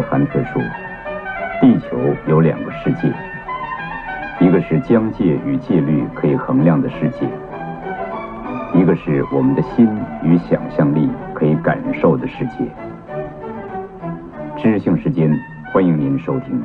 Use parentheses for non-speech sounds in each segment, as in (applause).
的韩特说，地球有两个世界，一个是疆界与戒律可以衡量的世界，一个是我们的心与想象力可以感受的世界。知性时间，欢迎您收听。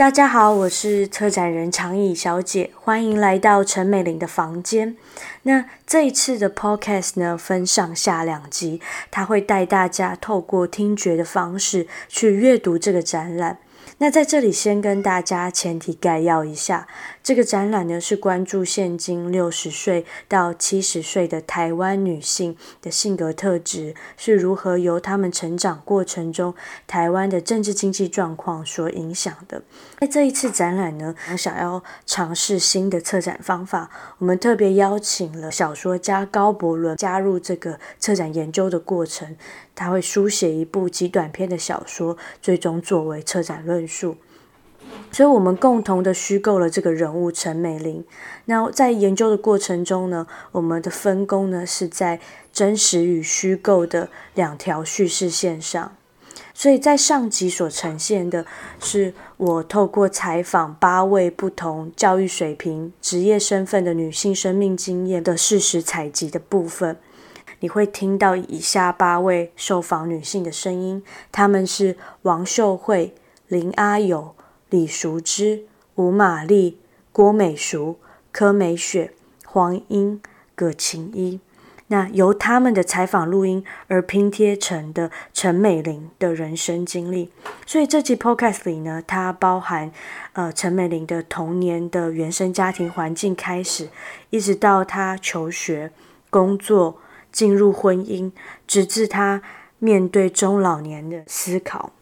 大家好，我是策展人长椅小姐，欢迎来到陈美玲的房间。那这一次的 podcast 呢，分上下两集，它会带大家透过听觉的方式去阅读这个展览。那在这里先跟大家前提概要一下，这个展览呢是关注现今六十岁到七十岁的台湾女性的性格特质是如何由她们成长过程中台湾的政治经济状况所影响的。在这一次展览呢，我想要尝试新的策展方法，我们特别邀请了小说家高伯伦加入这个策展研究的过程。他会书写一部极短篇的小说，最终作为策展论述。所以，我们共同的虚构了这个人物陈美玲。那在研究的过程中呢，我们的分工呢是在真实与虚构的两条叙事线上。所以在上集所呈现的是我透过采访八位不同教育水平、职业身份的女性生命经验的事实采集的部分。你会听到以下八位受访女性的声音，她们是王秀慧、林阿友、李淑芝、吴玛丽、郭美淑、柯美雪、黄英、葛晴依。那由他们的采访录音而拼贴成的陈美玲的人生经历。所以这集 Podcast 里呢，它包含呃陈美玲的童年的原生家庭环境开始，一直到她求学、工作。进入婚姻，直至她面对中老年的思考。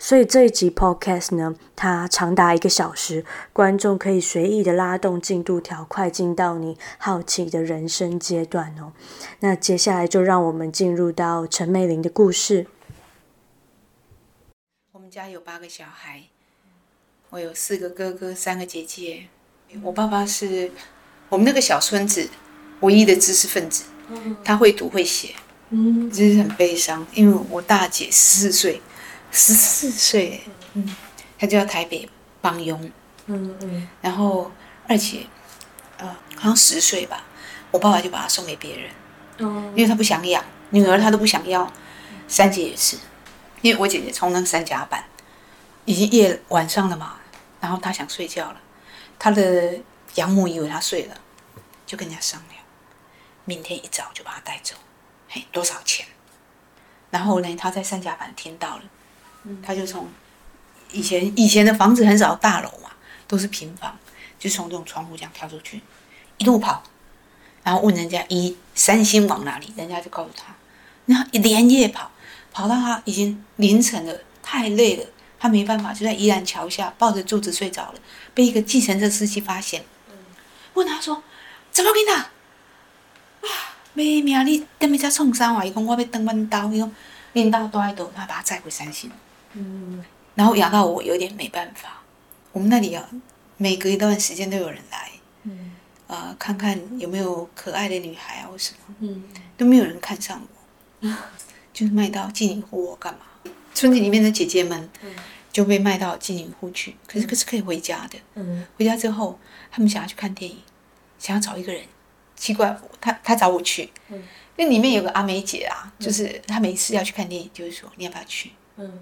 所以这一集 Podcast 呢，它长达一个小时，观众可以随意的拉动进度条，快进到你好奇的人生阶段哦。那接下来就让我们进入到陈美玲的故事。我们家有八个小孩，我有四个哥哥，三个姐姐。我爸爸是我们那个小村子唯一的知识分子。他会读会写，嗯，真是很悲伤。因为我大姐十四岁，十四岁，嗯，他就在台北帮佣，嗯嗯，然后二姐，呃，好像十岁吧，我爸爸就把他送给别人，哦，因为他不想养女儿，他都不想要。三姐也是，因为我姐姐从那个三甲板，已经夜晚上了嘛，然后她想睡觉了，她的养母以为她睡了，就跟人家商量。明天一早就把她带走，嘿，多少钱？然后呢，他在三甲板听到了，他就从以前以前的房子很少大楼嘛，都是平房，就从这种窗户这样跳出去，一路跑，然后问人家一三星往哪里，人家就告诉他，然后一连夜跑，跑到他已经凌晨了，太累了，他没办法，就在宜兰桥下抱着柱子睡着了，被一个计程车司机发现，问他说怎么跟他？啊！没命！你等下再创啥话？伊讲我要登弯刀，伊讲领导都在倒，他把他载回三星。嗯。然后养到我有点没办法。我们那里啊，每隔一段时间都有人来。嗯。啊、呃，看看有没有可爱的女孩啊，或什么。嗯。都没有人看上我。嗯。(laughs) 就是卖到妓女户干嘛？村子里面的姐姐们，就被卖到妓女户去。可是可是可以回家的。嗯。回家之后，他们想要去看电影，想要找一个人。奇怪，他他找我去，嗯，那里面有个阿梅姐啊，嗯、就是她每次要去看电影，就是说你要不要去？嗯，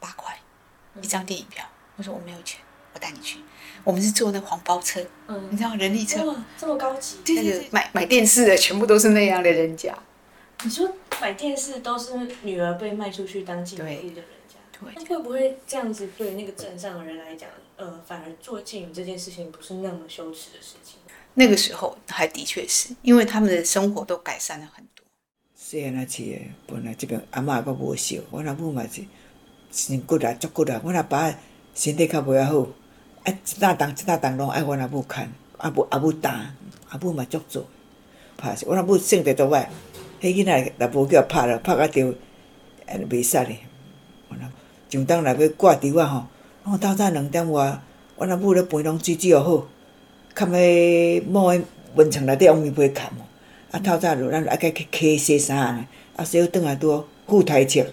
八块一张电影票。我说我没有钱，我带你去。我们是坐那黄包车，嗯，你知道人力车，这么高级。对对对，买买电视的全部都是那样的人家。你说买电视都是女儿被卖出去当妓女的人家，对，那会不会这样子对那个镇上的人来讲，呃，反而做妓女这件事情不是那么羞耻的事情？那个时候还的确是因为他们的生活都改善了很多。是啊，那是的，本来这边阿嬷也无少，我阿母嘛是身骨力足骨力，我阿爸身体较袂好，啊，一大档一大档拢爱我阿母牵，阿母阿母打，阿母嘛足做，拍死我阿母性格都歹，迄囡仔若无叫拍了，拍甲着，安，袂使咧。阮阿上当来要挂掉啊吼，我透早两点外，我阿母咧陪拢煮煮好。看迄某诶温床内底往伊被砍哦，啊透早就咱爱去溪洗衫，啊洗好转来拄好副台车，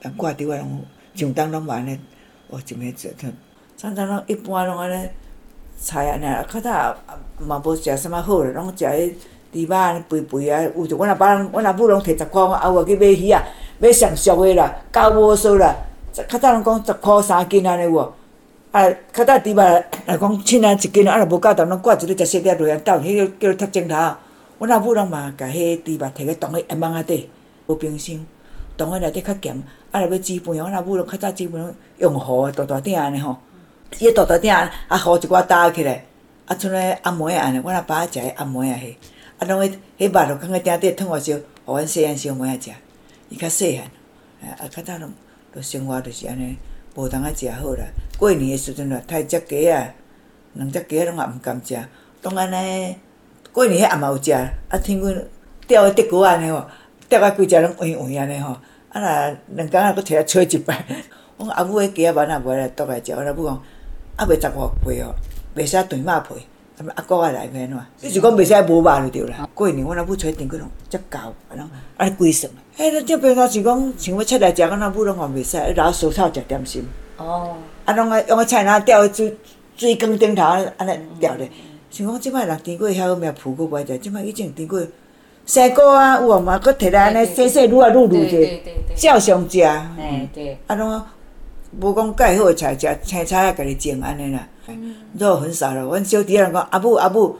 人挂伫我拢上当拢嘛安尼，哦，真诶做，常常拢一般拢安尼菜安尼，啊，较早也嘛无食啥物好咧，拢食迄猪肉安尼肥肥啊，有着阮阿爸，阮阿母拢摕十箍，我后尾去买鱼啊，买上俗诶啦，高无数啦，较早拢讲十箍三斤安尼有无？啊，较早猪肉来讲凊彩一斤啊，若无够重，拢挂一个食小粒落来斗，迄个叫做踢钟头。阮阿母拢嘛，甲迄猪肉摕去冻喺阎网仔底，无冰箱，冻喺内底较咸。啊，若要煮饭，阮阿母拢较早煮饭拢用壶啊，大大鼎安尼吼。伊个大大鼎啊，壶一寡搭起来，啊，剩咧暗糜安尼。阮阿爸食迄暗糜啊迄，啊，拢迄迄肉着放喺鼎底，烫偌烧，互阮细汉小妹仔食。伊较细汉，啊，较早拢着生活着是安尼。无通啊食好啦，过年诶时阵啦，太只鸡啊，两只鸡拢也毋甘食，当安尼过年迄也嘛有食，啊，天光钓诶竹篙安尼吼，钓啊规只拢黄黄安尼吼，啊若两工仔佫摕来吹一摆，(laughs) 阮阿母迄鸡仔丸也买来倒来食，阮阿母讲啊袂十外岁哦，袂使断肉皮，什物阿哥爱来要安怎？你是讲袂使无肉就对啦。过年阮阿母吹电棍拢遮厚，啊拢安尼规算。迄个这平常是讲想要出来食，阮阿母拢讲袂使，要留蔬菜食点心。哦。啊，拢爱用个菜篮吊水水缸顶头安尼吊咧。想讲即摆人甜粿遐好命，铺佫袂食，即摆以前甜粿生果啊有无嘛？佫摕来安尼洗洗卤啊卤卤者，照常食。嗯，对。啊，拢无讲介好个菜食，青菜啊，家己种安尼啦。肉很少咯，阮小弟仔人讲阿母阿母，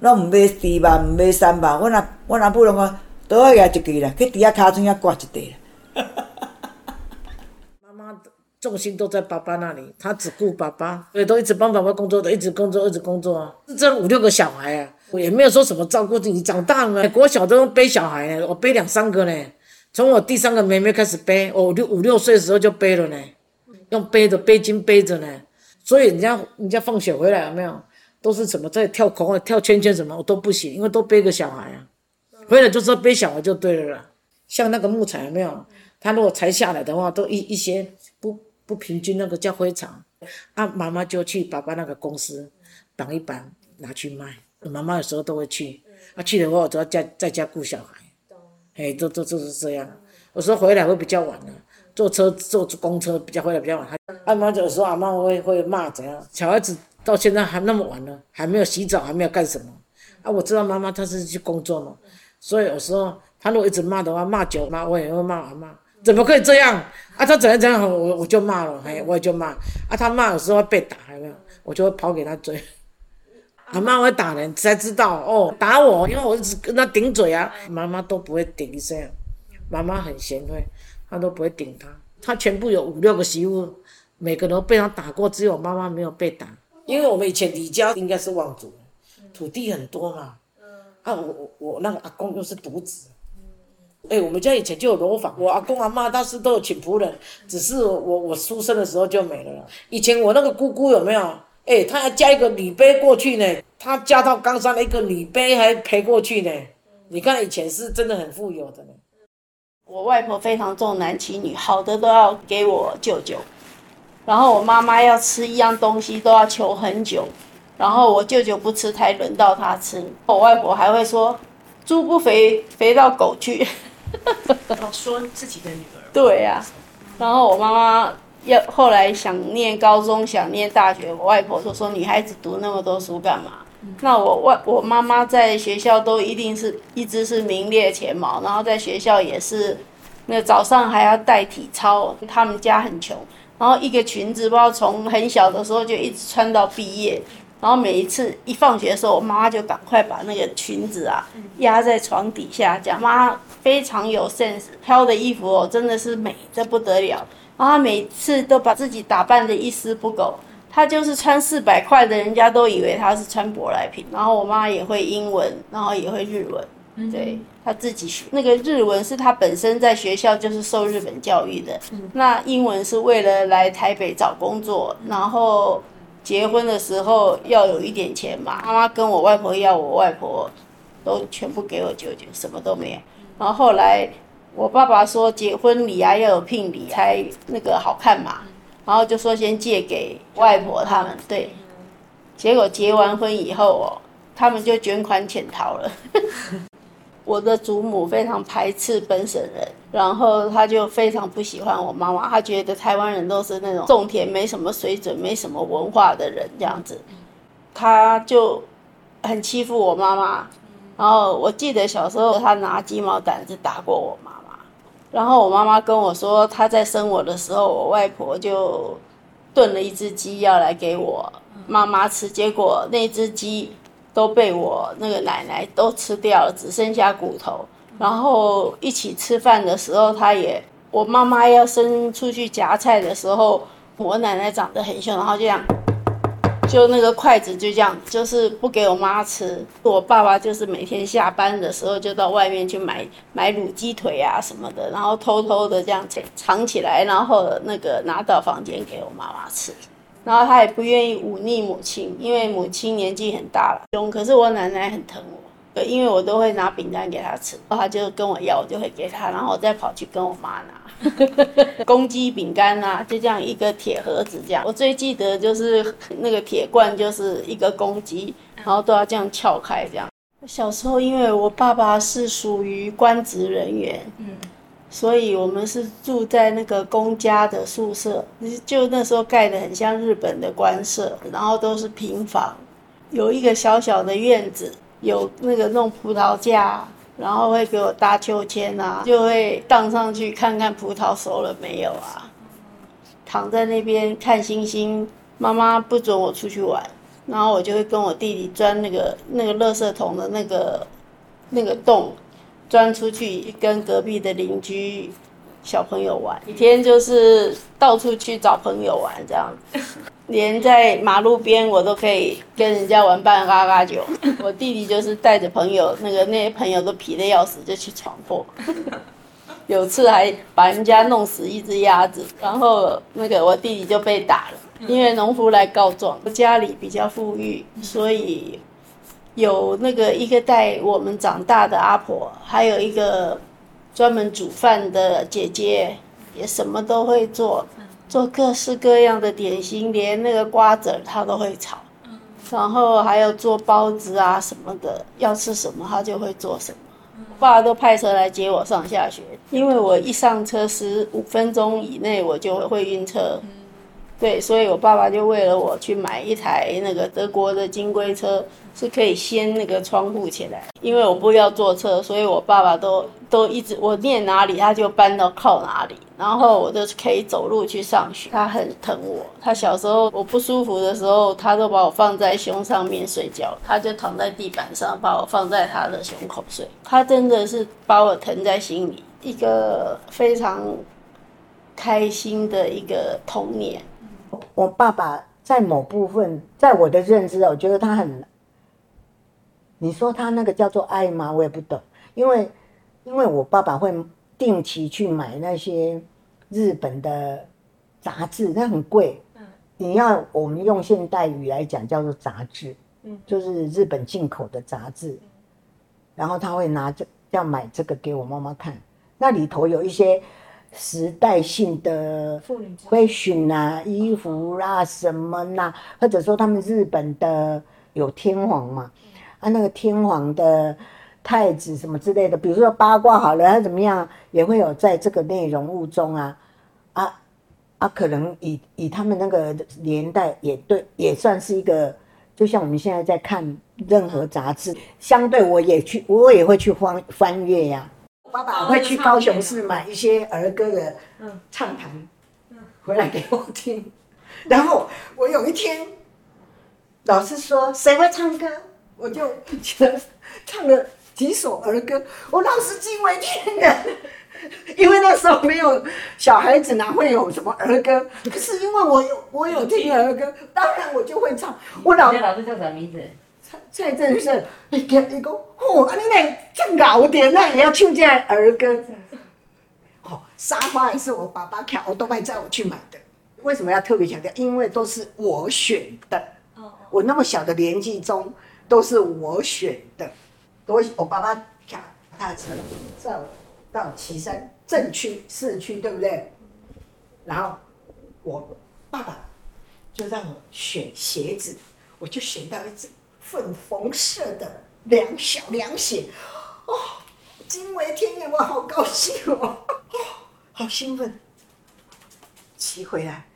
拢毋买猪肉，毋买三肉，阮阿阮阿母拢讲。多个也一支啦，去底下卡中也挂一块啦。(laughs) 妈妈重心都在爸爸那里，她只顾爸爸，所以都一直帮爸爸工作的，一直工作，一直工作啊。这五六个小孩啊，我也没有说什么照顾自己。长大了，国小都用背小孩呢，我背两三个呢。从我第三个妹妹开始背，我六五六岁的时候就背了呢，用背的背巾背着呢。所以人家人家放学回来有没有，都是什么在跳空啊、跳圈圈什么，我都不行，因为都背个小孩啊。回来就说背小孩就对了啦，像那个木材有没有？他如果裁下来的话，都一一些不不平均，那个叫灰尘。啊，妈妈就去爸爸那个公司绑一绑拿去卖。妈妈有时候都会去，啊去的话我都要在在家顾小孩。哎，都都都是这样。有时候回来会比较晚了，坐车坐公车比较回来比较晚。阿妈有时候阿妈会会骂怎样？小孩子到现在还那么晚了，还没有洗澡，还没有干什么？啊，我知道妈妈她是去工作嘛。所以有时候她如果一直骂的话，骂久骂我也会骂阿妈，怎么可以这样啊？她怎样怎样，我我就骂了，嘿，我也就骂啊。她骂有时候会被打，有没有？我就会跑给她追。阿妈会打人，才知道哦，打我，因为我一直跟他顶嘴啊。妈妈都不会顶一声，妈妈很贤惠，她都不会顶他。他全部有五六个媳妇，每个都被他打过，只有妈妈没有被打。因为我们以前李家应该是望族，土地很多嘛。啊，我我我那个阿公又是独子，哎、我们家以前就有楼房，我阿公阿妈当时都有请仆人，只是我我出生的时候就没了。以前我那个姑姑有没有？哎、欸，她还加一个女杯过去呢，他嫁到冈山的一个女杯还陪过去呢。你看以前是真的很富有的呢。我外婆非常重男轻女，好的都要给我舅舅，然后我妈妈要吃一样东西都要求很久。然后我舅舅不吃，才轮到他吃。我外婆还会说：“猪不肥，肥到狗去。(laughs) ”说自己的女儿。对呀、啊。然后我妈妈要后来想念高中，想念大学，我外婆就说：“女孩子读那么多书干嘛？”嗯、那我外我妈妈在学校都一定是一直是名列前茅，然后在学校也是，那早上还要带体操。他们家很穷，然后一个裙子不知道从很小的时候就一直穿到毕业。然后每一次一放学的时候，我妈妈就赶快把那个裙子啊压在床底下，讲妈非常有 sense，挑的衣服哦真的是美得不得了。然后她每次都把自己打扮得一丝不苟，他就是穿四百块的，人家都以为他是穿舶来品。然后我妈也会英文，然后也会日文，对，他自己学那个日文是他本身在学校就是受日本教育的，那英文是为了来台北找工作，然后。结婚的时候要有一点钱嘛，妈妈跟我外婆要，我外婆都全部给我舅舅，什么都没有。然后后来我爸爸说结婚礼啊要有聘礼才那个好看嘛，然后就说先借给外婆他们，对。结果结完婚以后哦，他们就卷款潜逃了。(laughs) 我的祖母非常排斥本省人，然后他就非常不喜欢我妈妈，他觉得台湾人都是那种种田没什么水准、没什么文化的人这样子，他就很欺负我妈妈。然后我记得小时候他拿鸡毛掸子打过我然后我妈妈跟我说，她在生我的时候，我外婆就炖了一只鸡要来给我妈妈吃，结果那只鸡。都被我那个奶奶都吃掉了，只剩下骨头。然后一起吃饭的时候，她也，我妈妈要伸出去夹菜的时候，我奶奶长得很凶，然后就这样，就那个筷子就这样，就是不给我妈吃。我爸爸就是每天下班的时候就到外面去买买卤鸡腿啊什么的，然后偷偷的这样藏起来，然后那个拿到房间给我妈妈吃。然后他也不愿意忤逆母亲，因为母亲年纪很大了，可是我奶奶很疼我，因为我都会拿饼干给他吃，然后他就跟我要，我就会给他，然后我再跑去跟我妈拿。(laughs) 公鸡饼干啊，就这样一个铁盒子这样。我最记得就是那个铁罐，就是一个公鸡，然后都要这样撬开这样。小时候因为我爸爸是属于官职人员，嗯。所以我们是住在那个公家的宿舍，就那时候盖的很像日本的官舍，然后都是平房，有一个小小的院子，有那个弄葡萄架，然后会给我搭秋千啊，就会荡上去看看葡萄熟了没有啊，躺在那边看星星。妈妈不准我出去玩，然后我就会跟我弟弟钻那个那个垃圾桶的那个那个洞。钻出去跟隔壁的邻居小朋友玩，一天就是到处去找朋友玩，这样，连在马路边我都可以跟人家玩半拉拉酒。(laughs) 我弟弟就是带着朋友，那个那些朋友都皮得要死，就去闯祸。(laughs) 有次还把人家弄死一只鸭子，然后那个我弟弟就被打了，因为农夫来告状。家里比较富裕，所以。有那个一个带我们长大的阿婆，还有一个专门煮饭的姐姐，也什么都会做，做各式各样的点心，连那个瓜子他都会炒，然后还有做包子啊什么的，要吃什么他就会做什么。我爸都派车来接我上下学，因为我一上车十五分钟以内我就会晕车。对，所以我爸爸就为了我去买一台那个德国的金龟车，是可以掀那个窗户起来。因为我不要坐车，所以我爸爸都都一直我念哪里，他就搬到靠哪里，然后我就可以走路去上学。他很疼我，他小时候我不舒服的时候，他都把我放在胸上面睡觉，他就躺在地板上，把我放在他的胸口睡。他真的是把我疼在心里，一个非常开心的一个童年。我爸爸在某部分，在我的认知，我觉得他很，你说他那个叫做爱吗？我也不懂，因为，因为我爸爸会定期去买那些日本的杂志，那很贵。你要我们用现代语来讲，叫做杂志，就是日本进口的杂志。然后他会拿着要买这个给我妈妈看，那里头有一些。时代性的 fashion 啊，衣服啦、啊，什么呐、啊，或者说他们日本的有天皇嘛，啊，那个天皇的太子什么之类的，比如说八卦好了，他怎么样也会有在这个内容物中啊，啊啊，可能以以他们那个年代也对，也算是一个，就像我们现在在看任何杂志，相对我也去，我也会去翻翻阅呀、啊。爸爸会去高雄市买一些儿歌的唱盘，回来给我听。然后我有一天，老师说谁会唱歌，我就唱了几首儿歌。我老师惊为天人，因为那时候没有小孩子哪会有什么儿歌？可是因为我有我有听儿歌，当然我就会唱。我老师叫什么名字？蔡正胜，你讲你讲，哦，啊你那这老点，那也要唱这儿歌。哦，沙发也是我爸爸挑，我都会叫我去买的。为什么要特别强调？因为都是我选的。我那么小的年纪中，都是我选的。我我爸爸挑他的车，到到岐山镇区市区，对不对？然后我爸爸就让我选鞋子，我就选到一只。粉红色的凉小凉鞋，哦，惊为天人，我好高兴哦，哦，好兴奋。骑回来，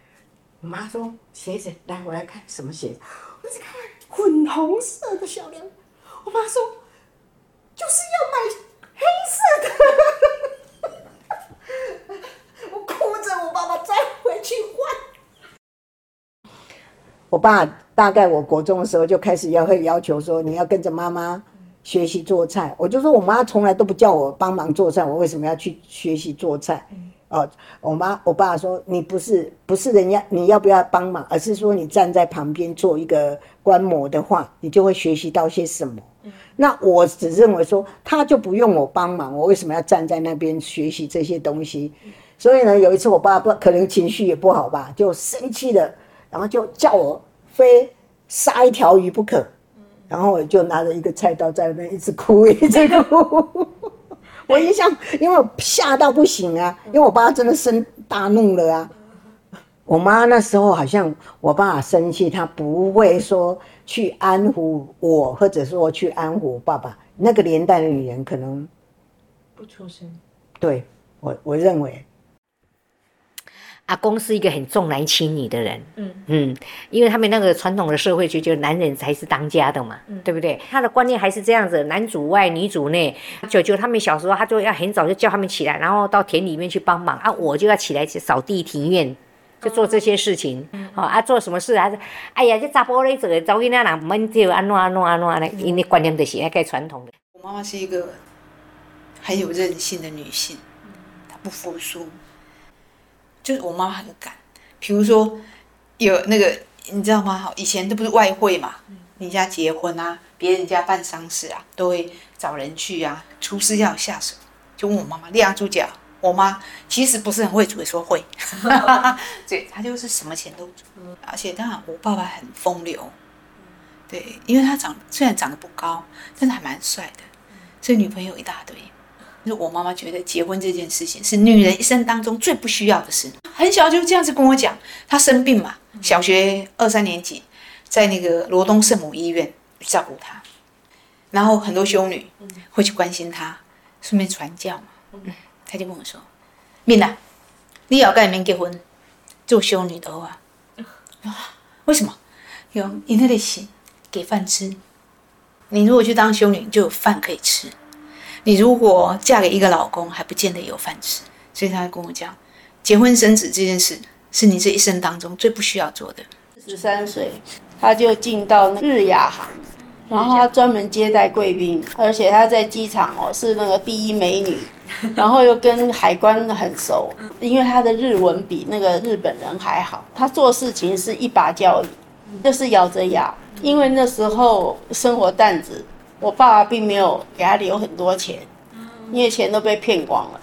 我妈说鞋子来，我来看什么鞋。我去看粉红色的小凉，我妈说就是要买黑色的。(laughs) 我哭着，我爸爸再回去换。我爸大概我国中的时候就开始要会要求说，你要跟着妈妈学习做菜。我就说我妈从来都不叫我帮忙做菜，我为什么要去学习做菜？哦，我妈我爸说，你不是不是人家你要不要帮忙，而是说你站在旁边做一个观摩的话，你就会学习到些什么。嗯、那我只认为说，他就不用我帮忙，我为什么要站在那边学习这些东西？嗯、所以呢，有一次我爸不可能情绪也不好吧，就生气了，然后就叫我非杀一条鱼不可，嗯、然后我就拿着一个菜刀在那边一直哭 (laughs) 一直哭。(laughs) 我印象，因为我吓到不行啊，因为我爸真的生大怒了啊。我妈那时候好像我爸生气，他不会说去安抚我，或者说去安抚我爸爸。那个年代的女人可能不出声。对，我我认为。阿公是一个很重男轻女的人，嗯嗯，因为他们那个传统的社会就觉得男人才是当家的嘛，嗯、对不对？他的观念还是这样子，男主外女主内。舅舅他们小时候，他就要很早就叫他们起来，然后到田里面去帮忙啊，我就要起来去扫地庭院，就做这些事情。好、哦、啊，做什么事还是，哎呀，这查甫咧做，早囡仔人唔免就安怎安怎安怎咧，因为观念就是那个传统的。我妈妈是一个很有韧性的女性，她不服输。就是我妈妈很赶，比如说有那个你知道吗？以前都不是外汇嘛，你家结婚啊，别人家办丧事啊，都会找人去啊，厨师要下手，就问我妈妈立下猪脚。我妈其实不是很会煮，说会，(laughs) (laughs) 对，她就是什么钱都煮，而且当然我爸爸很风流，对，因为他长虽然长得不高，但是还蛮帅的，所以女朋友一大堆。就是我妈妈觉得结婚这件事情是女人一生当中最不需要的事。很小就这样子跟我讲，她生病嘛，小学二三年级，在那个罗东圣母医院照顾她，然后很多修女会去关心她，顺便传教嘛。她就跟我说：“敏娜，你要跟人结婚，做修女的话，啊，为什么？有因为得行给饭吃，你如果去当修女，就有饭可以吃。”你如果嫁给一个老公，还不见得有饭吃，所以他跟我讲，结婚生子这件事是你这一生当中最不需要做的。十三岁，他就进到日亚航，然后他专门接待贵宾，而且他在机场哦是那个第一美女，(laughs) 然后又跟海关很熟，因为他的日文比那个日本人还好。他做事情是一把交椅，就是咬着牙，因为那时候生活担子。我爸爸并没有给他留很多钱，因为钱都被骗光了。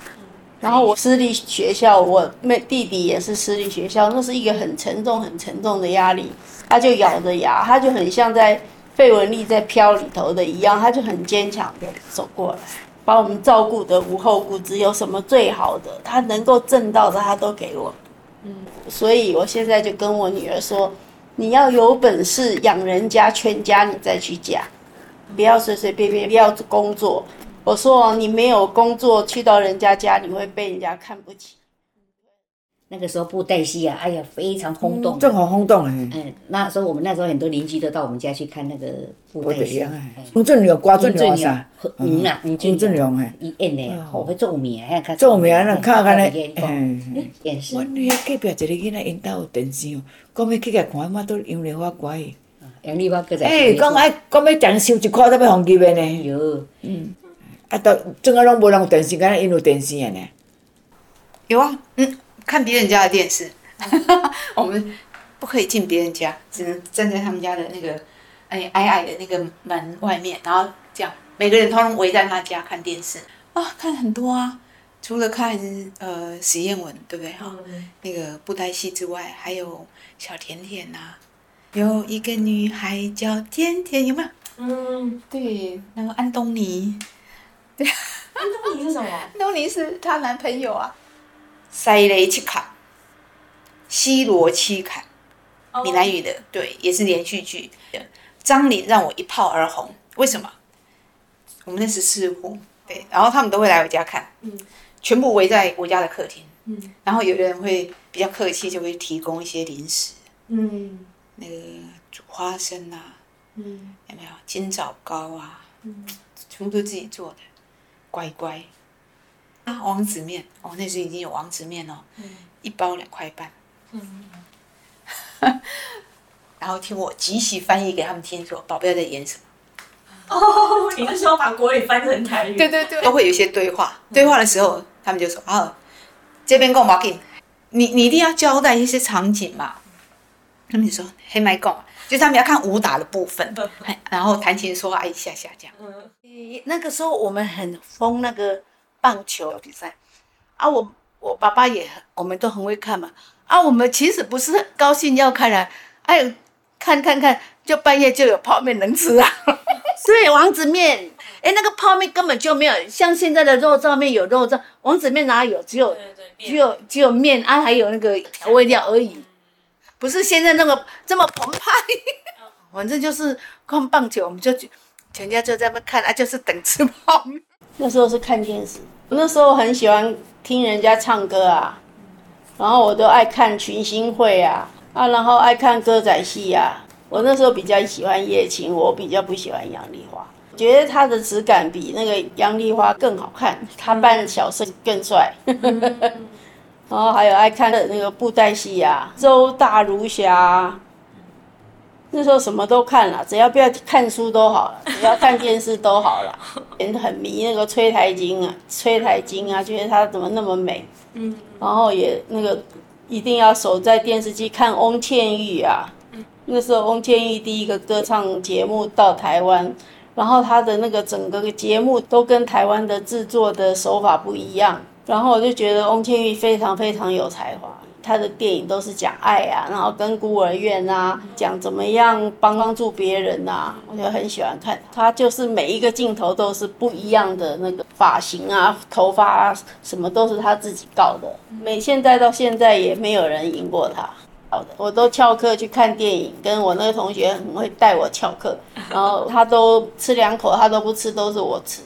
然后我私立学校，我妹弟弟也是私立学校，那是一个很沉重、很沉重的压力。他就咬着牙，他就很像在费雯丽在飘里头的一样，他就很坚强的走过来，把我们照顾得无后顾之忧。有什么最好的，他能够挣到的，他都给我。嗯，所以我现在就跟我女儿说，你要有本事养人家全家，你再去嫁。不要随随便便，不要工作。我说你没有工作，去到人家家，你会被人家看不起。那个时候布袋戏啊，哎呀，非常轰动，正好轰动哎。嗯，那时候我们那时候很多邻居都到我们家去看那个布袋戏。洪振良、瓜振良啥？嗯啊，洪振良哎，伊演的好会做面，还看做面，那看看嘞。电视。我女儿隔壁一个囡仔因家有电视哦，讲要去甲看，妈都用莲花乖。杨丽花搁在。哎，讲爱讲要讲收一块都要红级的呢。有。嗯。啊，都怎个拢无人有电视，敢若因有电视的呢。有啊，嗯。看别人家的电视，(laughs) 我们不可以进别人家，只能站在他们家的那个哎矮矮的那个门外面，然后这样每个人通通围在他家看电视啊，看很多啊，除了看呃史艳文对不对哈？嗯、那个布袋戏之外，还有小甜甜呐、啊，有一个女孩叫甜甜，有没有？嗯，对，那个安东尼，对，安东尼是什么？(laughs) 安东尼是她男朋友啊。塞雷奇卡，西罗奇卡，闽南语的，对，也是连续剧。张琳让我一炮而红，为什么？我们那十四户对，然后他们都会来我家看，嗯，全部围在我家的客厅，嗯，然后有的人会比较客气，就会提供一些零食，嗯，那个煮花生啊，嗯，有没有？金枣糕啊，嗯，全部都自己做的，乖乖，啊，王子面，哦，那时候已经有王子面哦，嗯，一包两块半，嗯，(laughs) 然后听我即席翻译给他们听，说宝贝在演什么。哦，你是说把国语翻成台语，对对对，都会有一些对话。对话的时候，他们就说：“啊，这边讲不紧，你你一定要交代一些场景嘛。”他们就说：“黑麦讲，就是他们要看武打的部分，然后谈情说爱一下下这样。”嗯，那个时候我们很疯那个棒球比赛啊，我我爸爸也，我们都很会看嘛。啊，我们其实不是高兴要看啊，哎，看看看，就半夜就有泡面能吃啊。(laughs) 对，王子面，哎，那个泡面根本就没有像现在的肉燥面有肉燥，王子面哪有？只有只有只有面啊，还有那个调味料而已，不是现在那个这么澎湃。反正就是看棒球，我们就全家就在那看啊，就是等吃泡面。那时候是看电视，那时候很喜欢听人家唱歌啊，然后我都爱看群星会啊，啊，然后爱看歌仔戏啊。我那时候比较喜欢叶青，我比较不喜欢杨丽花，觉得她的质感比那个杨丽花更好看，她扮小生更帅。然后还有爱看的那个布袋戏啊，周大儒侠，那时候什么都看了，只要不要看书都好了，(laughs) 只要看电视都好了。人很迷那个崔台金啊，崔台金啊，觉得她怎么那么美。嗯，然后也那个一定要守在电视机看翁倩玉啊。那时候翁倩玉第一个歌唱节目到台湾，然后他的那个整个节目都跟台湾的制作的手法不一样，然后我就觉得翁倩玉非常非常有才华，他的电影都是讲爱啊，然后跟孤儿院啊，讲怎么样帮帮助别人啊，我就很喜欢看。他，就是每一个镜头都是不一样的那个发型啊，头发啊，什么都是他自己搞的，每现在到现在也没有人赢过他。我都翘课去看电影，跟我那个同学很会带我翘课，(laughs) 然后他都吃两口，他都不吃，都是我吃。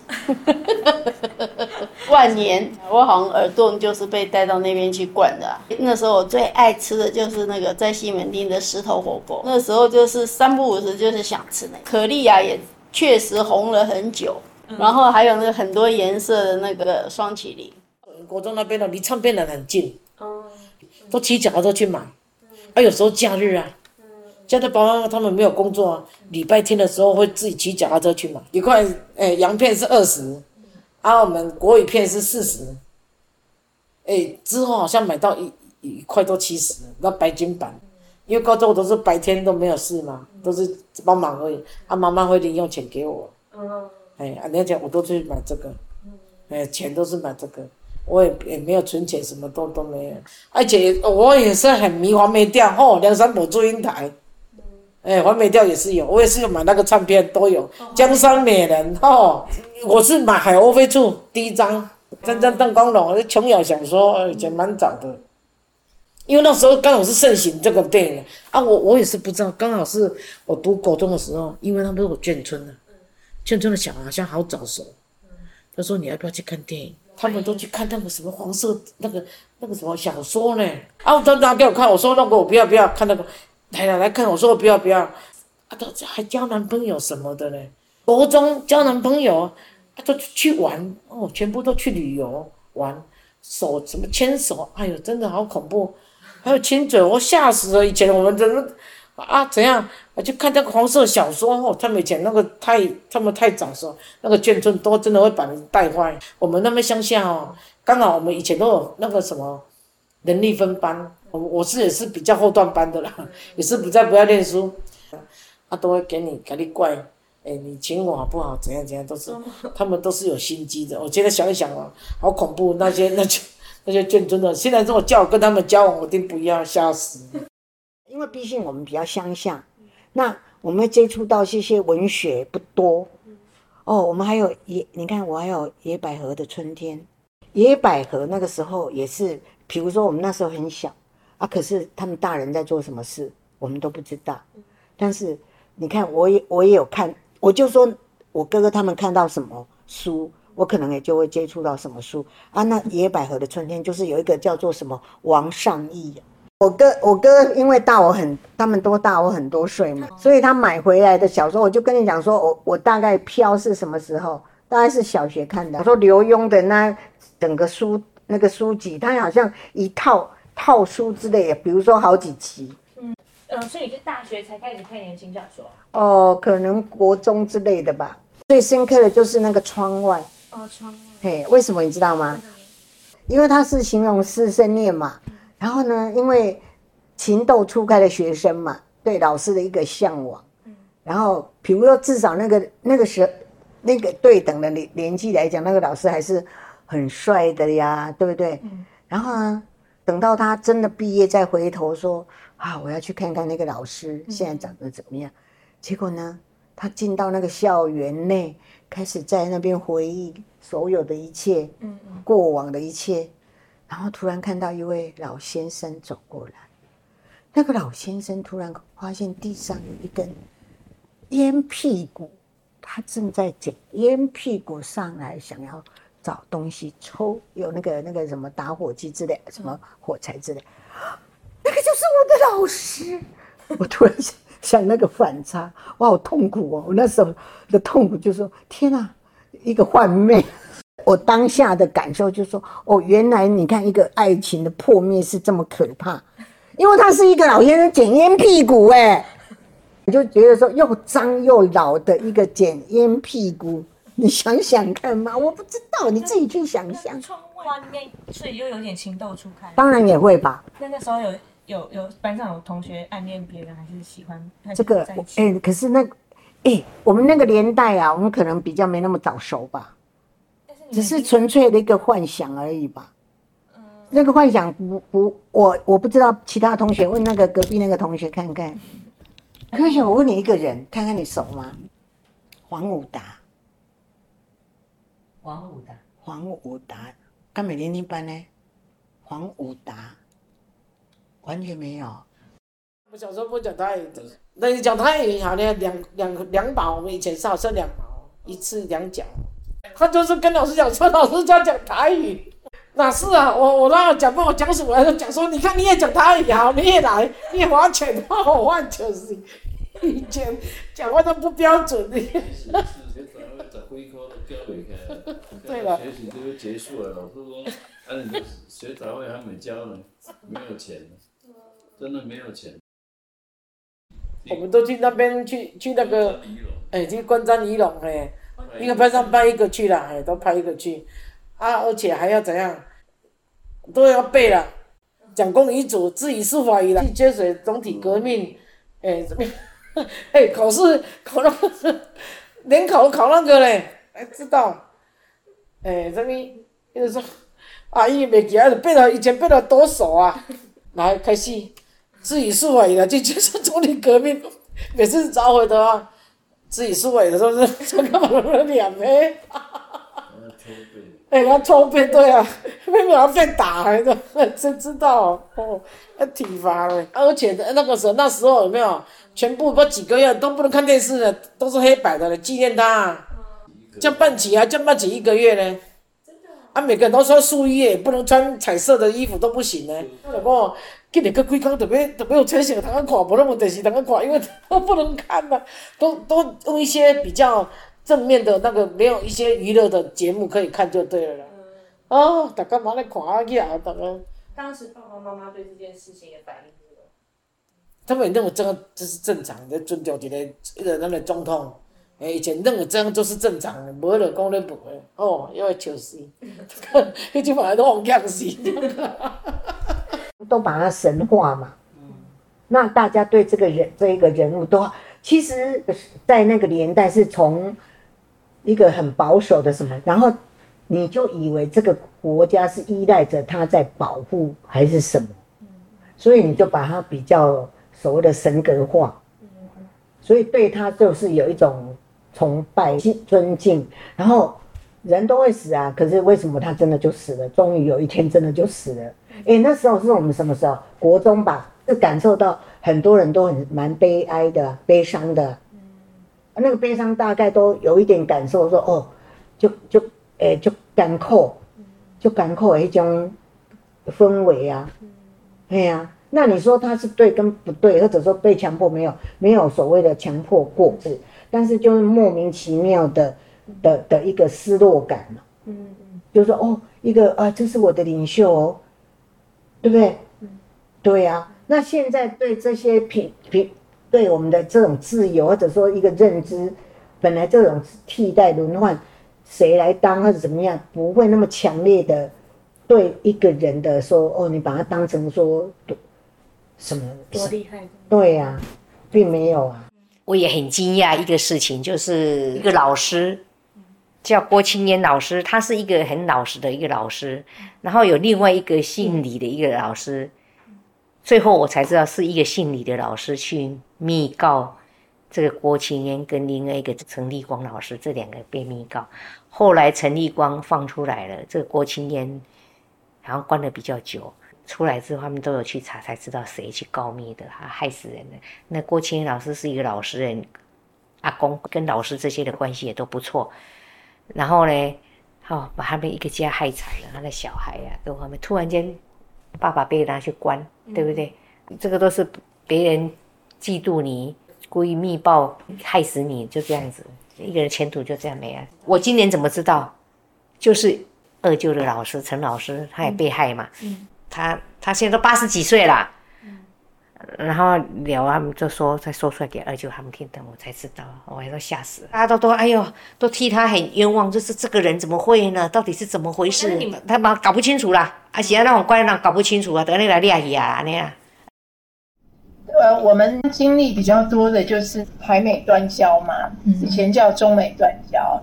(laughs) 万年，我好像耳洞就是被带到那边去灌的啊。那时候我最爱吃的就是那个在西门町的石头火锅，那时候就是三不五时就是想吃那个。可丽亚也确实红了很久，然后还有那个很多颜色的那个双麒麟。国中那边的离唱片的很近，都骑脚踏车去买。还、啊、有时候假日啊，假日爸爸妈妈他们没有工作啊，礼拜天的时候会自己骑脚踏车去买。一块，哎，洋片是二十，啊，我们国语片是四十，哎，之后好像买到一一块多七十，那白金版，因为高中我都是白天都没有事嘛，都是帮忙而已，啊，妈妈会零用钱给我，哎，啊，那钱我都去买这个，哎，钱都是买这个。我也也没有存钱，什么都都没。有，而且我也是很迷黄梅调哦，梁山伯祝英台，哎，黄梅调也是有，我也是有买那个唱片都有，江山美人哦，我是买海鸥飞处第一张，真正邓光荣，琼瑶小说，以前蛮早的，因为那时候刚好是盛行这个电影啊，我我也是不知道，刚好是我读高中的时候，因为他们都有眷村的，眷村的小孩好像好早熟，他说你要不要去看电影？他们都去看那个什么黄色那个那个什么小说呢？啊，他拿给我看，我说那个我不要不要看那个，来来来看，我说我不要不要，啊，都还交男朋友什么的呢？国中交男朋友，啊，都去玩哦，全部都去旅游玩，手什么牵手，哎呦，真的好恐怖，还有亲嘴，我吓死了。以前我们怎么啊怎样？我就看那个黄色小说哦，他们以前那个太，他们太早说，那个眷村都真的会把人带坏。我们那边乡下哦，刚好我们以前都有那个什么能力分班，我我是也是比较后段班的啦，也是不再不要念书，他都会给你给你怪，哎，你请我好不好？怎样怎样都是，他们都是有心机的。我现在想一想哦，好恐怖，那些 (laughs) 那些那些眷村的，现在如果叫我跟他们交往，我一定不要，吓死。因为毕竟我们比较乡下。那我们接触到这些文学不多哦，我们还有野，你看我还有野百合的春天，野百合那个时候也是，比如说我们那时候很小啊，可是他们大人在做什么事，我们都不知道。但是你看，我也我也有看，我就说我哥哥他们看到什么书，我可能也就会接触到什么书啊。那野百合的春天就是有一个叫做什么王尚义，我哥我哥因为大我很，他们都大我很多岁嘛，所以他买回来的小说，我就跟你讲说，我我大概飘是什么时候？大概是小学看的。我说刘墉的那整个书那个书籍，他好像一套套书之类的，比如说好几期。嗯嗯，所以你是大学才开始看言情小说？哦，可能国中之类的吧。最深刻的就是那个窗外。哦，窗外。嘿，为什么你知道吗？因为他是形容师生恋嘛。然后呢，因为情窦初开的学生嘛，对老师的一个向往。然后，比如说至少那个那个时候，那个对等的年年纪来讲，那个老师还是很帅的呀，对不对？然后呢，等到他真的毕业，再回头说啊，我要去看看那个老师现在长得怎么样。结果呢，他进到那个校园内。开始在那边回忆所有的一切，嗯，过往的一切，然后突然看到一位老先生走过来，那个老先生突然发现地上有一根烟屁股，他正在捡烟屁股上来，想要找东西抽，有那个那个什么打火机之类，什么火柴之类，那个就是我的老师，我突然想。想那个反差，我好痛苦哦！我那时候的痛苦就是说，天哪，一个幻灭。我当下的感受就是说，哦，原来你看一个爱情的破灭是这么可怕，因为他是一个老先生捡烟屁股，哎，你就觉得说又脏又老的一个捡烟屁股，你想想看嘛，我不知道，你自己去想想。窗外面，所以又有点情窦初开。当然也会吧。那那时候有。有有班上有同学暗恋别人，还是喜欢这个？哎、欸，可是那个，哎、欸，我们那个年代啊，我们可能比较没那么早熟吧，只是纯粹的一个幻想而已吧。嗯，那个幻想不不，我我不知道其他同学，问那个隔壁那个同学看看。可是我问你一个人，看看你熟吗？黄武达。黄武达。黄武达，跟美年龄班呢？黄武达。完全没有。我小时候不讲泰语，那你讲泰语好呢？两两两把，我们以前是好像两毛，一次两角。他就是跟老师讲说，老师教讲台语，哪是啊？我我那讲不我讲什么他？讲说你看你也讲台语好，你也来，你也花钱，我换就是，以前讲话都不标准的。对了。学习就结束了，老师说，那你学杂会还没交呢，没有钱。真的没有钱。我们都去那边去去那个，哎，去观瞻仪容哎，一个班上派一个去了，哎，都派一个去，啊，而且还要怎样，都要背了，讲公遗嘱、治以司法以来，接随总体革命，哎，怎么样？(laughs) 哎，考试考那个，联考考那个嘞，还知道，哎，这边就是说，阿姨没记，背了以前背了多少啊，(laughs) 来开始。自己释怀了，就就是总体革命，每次召回的话，自己释怀的是不是这干嘛那么脸呢？哎，他抽背对啊，为什么要被打来着？谁知道哦？要体罚了，而且那个时候那时候有没有全部不几个月都不能看电视的，都是黑白的了，纪念他，降半旗啊降半旗一个月呢。啊，每个人都说素衣不能穿彩色的衣服都不行呢。老公。今年个龟缸特别特别有特色，他们看不那么电视，他们看，因为都不能看嘛，都都用一些比较正面的那个，没有一些娱乐的节目可以看就对了啦。嗯、哦，大家嘛来看啊，去啊，大家。当时爸爸妈妈对这件事情的反应是什么？他们认为这个这是正常的，尊重一个一个咱的总统。诶，以前认为这样就是正常的，无就讲咧无诶。哦，又要笑死，(laughs) (laughs) 迄句话都往样死。(laughs) 都把它神化嘛，那大家对这个人这一个人物都，其实，在那个年代是从一个很保守的什么，然后你就以为这个国家是依赖着他在保护还是什么，所以你就把他比较所谓的神格化，所以对他就是有一种崇拜、尊敬，然后人都会死啊，可是为什么他真的就死了？终于有一天真的就死了。哎、欸，那时候是我们什么时候？国中吧，就感受到很多人都很蛮悲哀的、悲伤的。嗯，那个悲伤大概都有一点感受说，说哦，就就诶，就艰苦，就艰苦的一种氛围啊，对呀、啊。那你说他是对跟不对，或者说被强迫没有没有所谓的强迫过，是，但是就是莫名其妙的的的一个失落感嘛，嗯嗯，就是说哦，一个啊，这是我的领袖哦，对不对？嗯，对呀、啊。那现在对这些品品，对我们的这种自由或者说一个认知，本来这种替代轮换，谁来当或者怎么样，不会那么强烈的对一个人的说哦，你把它当成说。什么多厉害？对呀、啊，并没有啊。我也很惊讶一个事情，就是一个老师叫郭青烟老师，他是一个很老实的一个老师。然后有另外一个姓李的一个老师，最后我才知道是一个姓李的老师去密告这个郭青烟跟另外一个陈立光老师，这两个被密告。后来陈立光放出来了，这个郭青烟好像关的比较久。出来之后，他们都有去查，才知道谁去告密的，他害死人的。那郭青老师是一个老实人，阿公跟老师这些的关系也都不错。然后呢，哦，把他们一个家害惨了，他的小孩呀、啊，跟他们突然间，爸爸被拿去关，对不对？嗯、这个都是别人嫉妒你，故意密报害死你，就这样子，一个人前途就这样没了。我今年怎么知道？就是二舅的老师陈老师，他也被害嘛。嗯嗯他他现在都八十几岁了，嗯，然后聊他们就说再说出来给二舅他们听，等我才知道，我还都吓死了。大家都都哎呦，都替他很冤枉，就是这个人怎么会呢？到底是怎么回事？他妈搞不清楚啦，而且那种官让搞不清楚啊，等你来练习啊那样。呃，我们经历比较多的就是台美断交嘛，以前叫中美断交。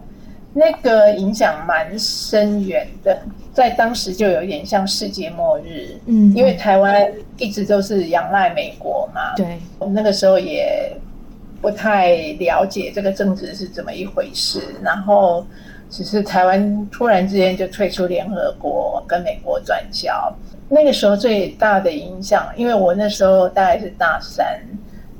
那个影响蛮深远的，在当时就有点像世界末日，嗯，因为台湾一直都是仰赖美国嘛，对，我们那个时候也不太了解这个政治是怎么一回事，然后只是台湾突然之间就退出联合国，跟美国转交，那个时候最大的影响，因为我那时候大概是大三。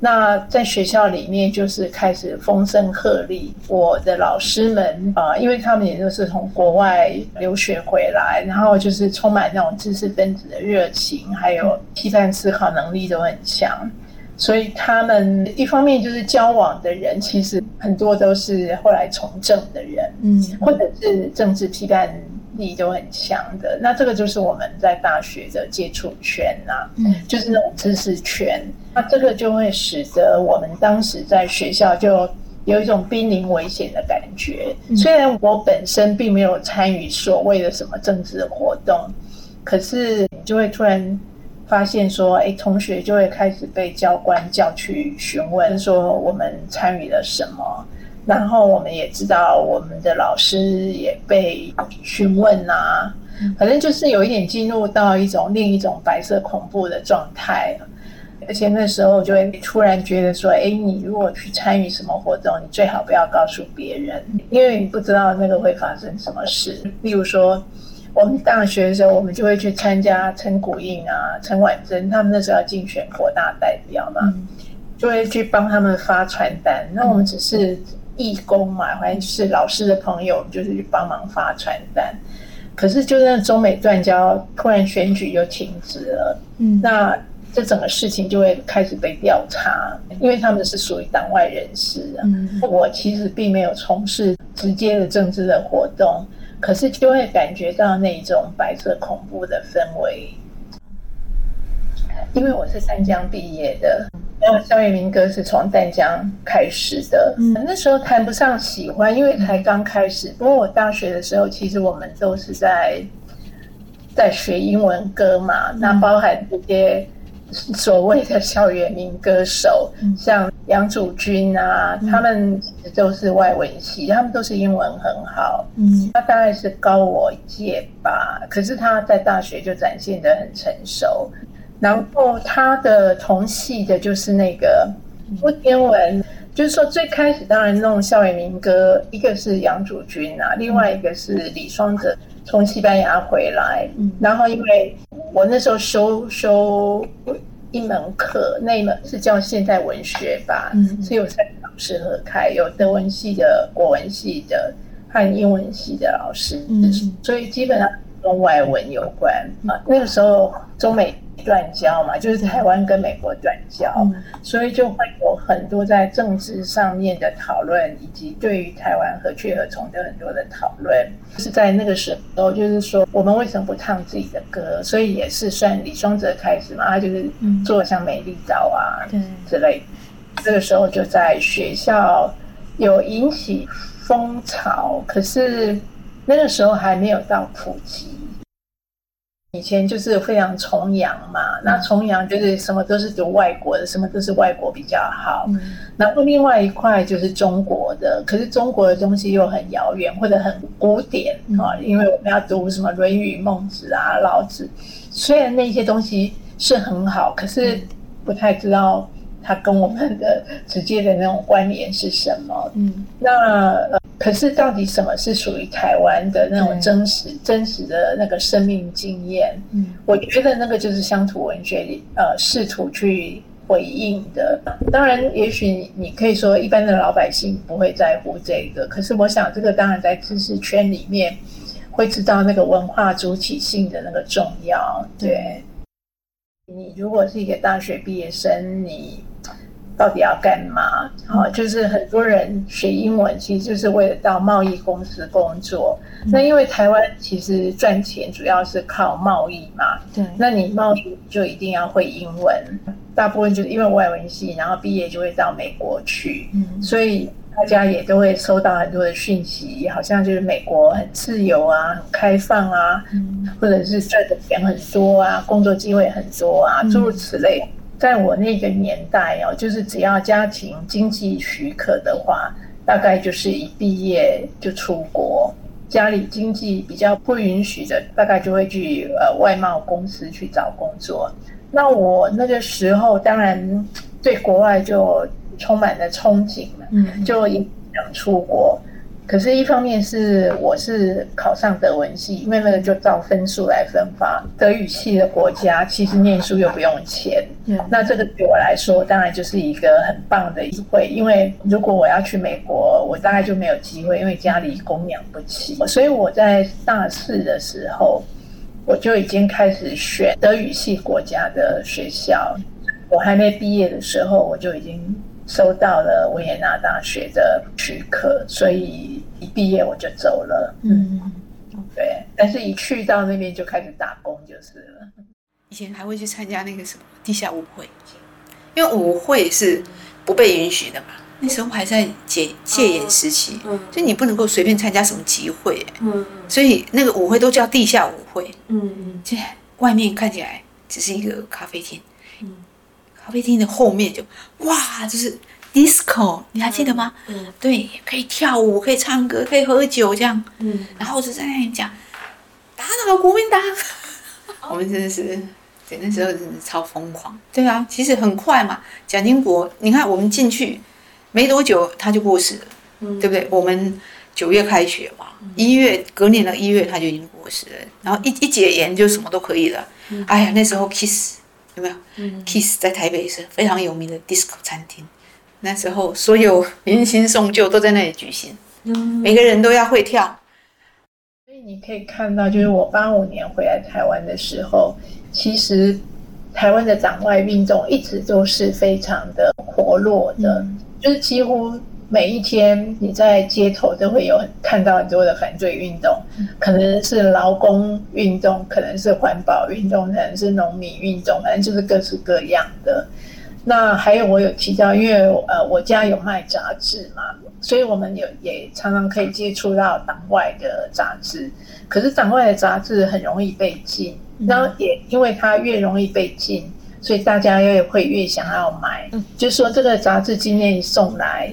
那在学校里面就是开始风声鹤唳，我的老师们啊、呃，因为他们也都是从国外留学回来，然后就是充满那种知识分子的热情，还有批判思考能力都很强，所以他们一方面就是交往的人，其实很多都是后来从政的人，嗯，或者是政治批判。力都很强的，那这个就是我们在大学的接触圈呐、啊，嗯，就是那种知识圈，那这个就会使得我们当时在学校就有一种濒临危险的感觉。嗯、虽然我本身并没有参与所谓的什么政治活动，可是你就会突然发现说，哎，同学就会开始被教官叫去询问，说我们参与了什么。然后我们也知道，我们的老师也被询问啊，反正就是有一点进入到一种另一种白色恐怖的状态，而且那时候就会突然觉得说，哎，你如果去参与什么活动，你最好不要告诉别人，因为你不知道那个会发生什么事。例如说，我们大学的时候，我们就会去参加陈古印啊、陈婉珍他们那时候要竞选国大代表嘛，就会去帮他们发传单。那我们只是。义工嘛，反正是老师的朋友，就是去帮忙发传单。可是，就在中美断交，突然选举就停止了。嗯，那这整个事情就会开始被调查，因为他们是属于党外人士啊。嗯，我其实并没有从事直接的政治的活动，可是就会感觉到那种白色恐怖的氛围。因为我是三江毕业的。校园民歌是从淡江开始的，嗯，那时候谈不上喜欢，因为才刚开始。不过我大学的时候，其实我们都是在在学英文歌嘛，那包含这些所谓的校园民歌手，像杨祖君啊，他们都是外文系，他们都是英文很好，嗯，他大概是高我一届吧，可是他在大学就展现的很成熟。然后他的同系的就是那个郭天文，就是说最开始当然弄校园民歌，一个是杨祖君啊，另外一个是李双泽从西班牙回来，然后因为我那时候修修一门课，那一门是叫现代文学吧，是有三个老师合开，有德文系的、国文系的，和英文系的老师，嗯，所以基本上跟外文有关。啊。那个时候中美断交嘛，就是台湾跟美国断交，嗯，所以就会有很多在政治上面的讨论，以及对于台湾何去何从的很多的讨论。是在那个时候，就是说我们为什么不唱自己的歌？所以也是算李双泽开始嘛，他就是做像美丽岛啊，对之类。这个时候就在学校有引起风潮，可是那个时候还没有到普及。以前就是非常崇洋嘛，那崇洋就是什么都是读外国的，什么都是外国比较好。嗯、然后另外一块就是中国的，可是中国的东西又很遥远或者很古典啊，嗯、因为我们要读什么《论语》《孟子》啊、老子，虽然那些东西是很好，可是不太知道。它跟我们的直接的那种关联是什么？嗯，那呃，可是到底什么是属于台湾的那种真实、嗯、真实的那个生命经验？嗯，我觉得那个就是乡土文学里呃试图去回应的。当然，也许你可以说一般的老百姓不会在乎这个，可是我想这个当然在知识圈里面会知道那个文化主体性的那个重要。对，你如果是一个大学毕业生，你。到底要干嘛？好，就是很多人学英文，其实就是为了到贸易公司工作。那因为台湾其实赚钱主要是靠贸易嘛，对。那你贸易就一定要会英文，大部分就是因为外文系，然后毕业就会到美国去。嗯，所以大家也都会收到很多的讯息，好像就是美国很自由啊，很开放啊，嗯，或者是赚的钱很多啊，工作机会很多啊，诸如此类。在我那个年代哦，就是只要家庭经济许可的话，大概就是一毕业就出国。家里经济比较不允许的，大概就会去呃外贸公司去找工作。那我那个时候当然 (tsk) 对国外就充满了憧憬嘛，嗯，就也想出国。可是，一方面是我是考上德文系，因为那个就照分数来分发。德语系的国家其实念书又不用钱，嗯，那这个对我来说当然就是一个很棒的机会。因为如果我要去美国，我大概就没有机会，因为家里供养不起。所以我在大四的时候，我就已经开始选德语系国家的学校。我还没毕业的时候，我就已经。收到了维也纳大学的许可，所以一毕业我就走了。嗯，对，但是一去到那边就开始打工就是了。以前还会去参加那个什么地下舞会，因为舞会是不被允许的嘛。那时候还在戒戒严时期，嗯，所以你不能够随便参加什么集会，嗯，所以那个舞会都叫地下舞会，嗯嗯，这外面看起来只是一个咖啡厅。咖啡厅的后面就哇，就是 disco，你还记得吗？嗯，嗯对，可以跳舞，可以唱歌，可以喝酒这样。嗯，然后就在那里讲打倒国民党。哦、我们真的是，对，那时候真的超疯狂。对啊，其实很快嘛。蒋经国，你看我们进去没多久他就过世了，嗯，对不对？我们九月开学嘛，一月隔年的一月他就已经过世了。然后一一解严就什么都可以了。嗯、哎呀，那时候 kiss。有没有嗯？Kiss 在台北是非常有名的 disco 餐厅，那时候所有迎新送旧都在那里举行，每个人都要会跳。所以你可以看到，就是我八五年回来台湾的时候，其实台湾的党外运动一直都是非常的活络的，就是几乎。每一天你在街头都会有看到很多的反罪运动，可能是劳工运动，可能是环保运动，可能是农民运动，反正就是各式各样的。那还有我有提到，因为呃我家有卖杂志嘛，所以我们有也常常可以接触到党外的杂志。可是党外的杂志很容易被禁，然后也因为它越容易被禁，所以大家越会越想要买。就是说这个杂志今天一送来。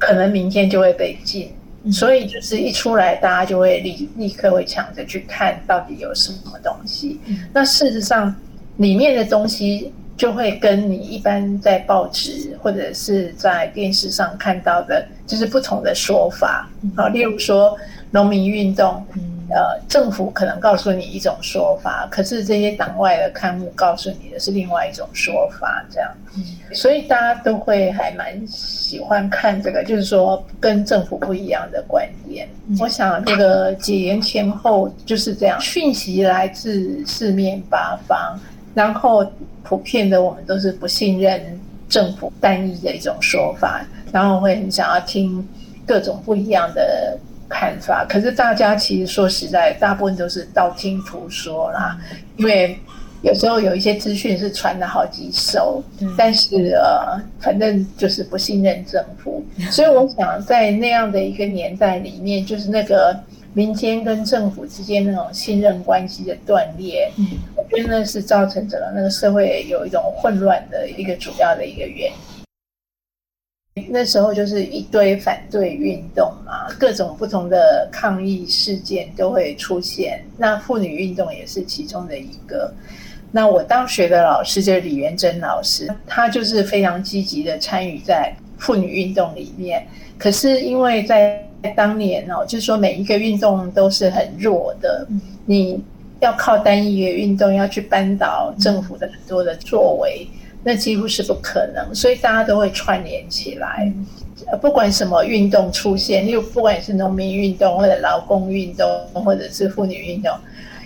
可能明天就会被禁，所以就是一出来，大家就会立立刻会抢着去看到底有什么东西。那事实上，里面的东西就会跟你一般在报纸或者是在电视上看到的，就是不同的说法。好，例如说农民运动，呃，政府可能告诉你一种说法，可是这些党外的刊物告诉你的是另外一种说法，这样，所以大家都会还蛮喜欢看这个，就是说跟政府不一样的观点。我想这个解严前后就是这样，讯息来自四面八方，然后普遍的我们都是不信任政府单一的一种说法，然后会很想要听各种不一样的。看法，可是大家其实说实在，大部分都是道听途说啦。因为有时候有一些资讯是传了好几手，但是呃，反正就是不信任政府。(laughs) 所以我想，在那样的一个年代里面，就是那个民间跟政府之间那种信任关系的断裂，我觉得那是造成整个那个社会有一种混乱的一个主要的一个原因。那时候就是一堆反对运动嘛，各种不同的抗议事件都会出现。那妇女运动也是其中的一个。那我当学的老师就是李元珍老师，他就是非常积极的参与在妇女运动里面。可是因为在当年哦，就是说每一个运动都是很弱的，你要靠单一个运动要去扳倒政府的很多的作为。那几乎是不可能，所以大家都会串联起来。呃不管什么运动出现，又不管是农民运动或者劳工运动，或者是妇女运动。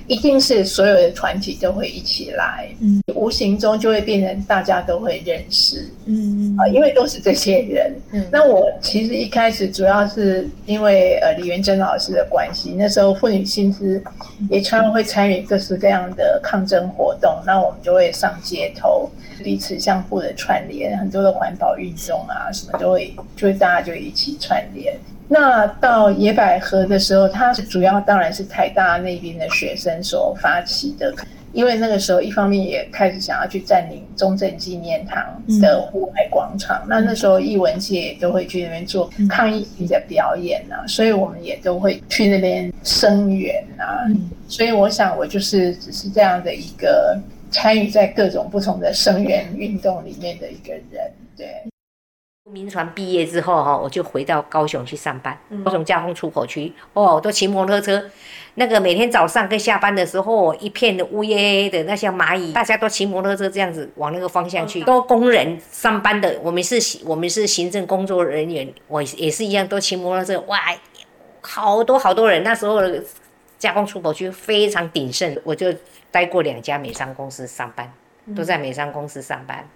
一定是所有的团体都会一起来，嗯，无形中就会变成大家都会认识，嗯啊，因为都是这些人。嗯，那我其实一开始主要是因为呃李元珍老师的关系，那时候妇女新知也常常会参与各式各样的抗争活动，那我们就会上街头，彼此相互的串联，很多的环保运动啊什么都会，就会大家就一起串联。那到野百合的时候，它是主要当然是台大那边的学生所发起的，因为那个时候一方面也开始想要去占领中正纪念堂的户外广场，嗯、那那时候艺文界也都会去那边做抗议性的表演啊，所以我们也都会去那边声援啊，所以我想我就是只是这样的一个参与在各种不同的声援运动里面的一个人，对。铭传毕业之后哈，我就回到高雄去上班。高雄加丰出口区哦，都骑摩托车。那个每天早上跟下班的时候，一片的乌耶耶的，那像蚂蚁，大家都骑摩托车这样子往那个方向去。都工人上班的，我们是我们是行政工作人员，我也是一样，都骑摩托车。哇，好多好多人。那时候加工出口区非常鼎盛，我就待过两家美商公司上班，都在美商公司上班。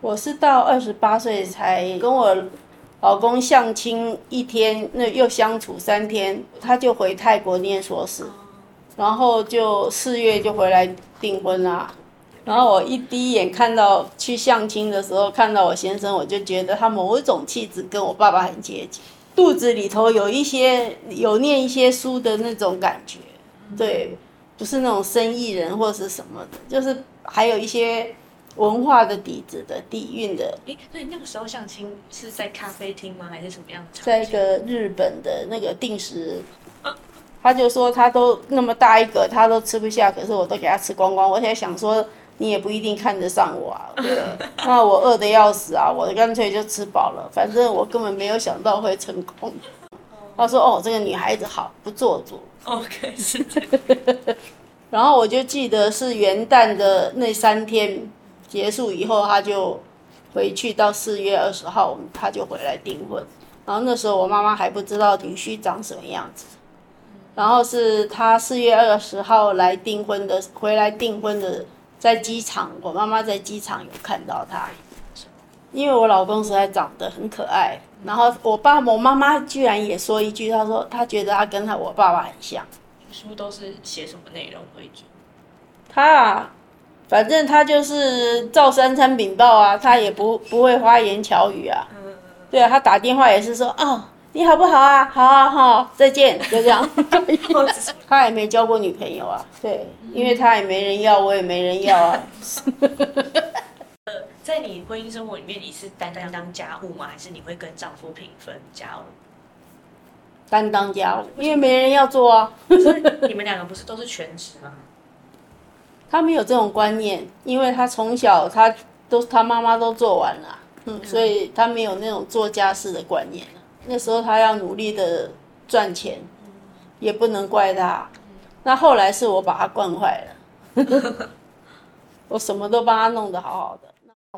我是到二十八岁才跟我老公相亲一天，那又相处三天，他就回泰国念硕士，然后就四月就回来订婚啦。然后我一第一眼看到去相亲的时候，看到我先生，我就觉得他某一种气质跟我爸爸很接近，肚子里头有一些有念一些书的那种感觉，对，不是那种生意人或是什么的，就是还有一些。文化的底子的底蕴的，哎，所以那个时候相亲是在咖啡厅吗？还是什么样的？在一个日本的那个定时，他就说他都那么大一个，他都吃不下，可是我都给他吃光光。我现在想说，你也不一定看得上我啊，对，那我饿得要死啊，我干脆就吃饱了，(laughs) 反正我根本没有想到会成功。他说：“哦，这个女孩子好，不做作。” OK，是这个。(laughs) 然后我就记得是元旦的那三天。结束以后，他就回去，到四月二十号，他就回来订婚。然后那时候我妈妈还不知道女婿长什么样子。然后是他四月二十号来订婚的，回来订婚的，在机场，我妈妈在机场有看到他，因为我老公实在长得很可爱。然后我爸我妈妈居然也说一句，她说她觉得他跟他我爸爸很像。书都是写什么内容为主？他啊。反正他就是照三餐禀报啊，他也不不会花言巧语啊。对啊，他打电话也是说哦，你好不好啊？好啊好，再见，就这样。(laughs) (laughs) 他也没交过女朋友啊，对，因为他也没人要，我也没人要啊。(laughs) 在你婚姻生活里面，你是担当当家务吗？还是你会跟丈夫平分家务？担当家务，因为没人要做啊。你们两个不是都是全职吗？他没有这种观念，因为他从小他都他妈妈都做完了，嗯，所以他没有那种做家事的观念。那时候他要努力的赚钱，也不能怪他。那后来是我把他惯坏了，(laughs) 我什么都帮他弄得好好的。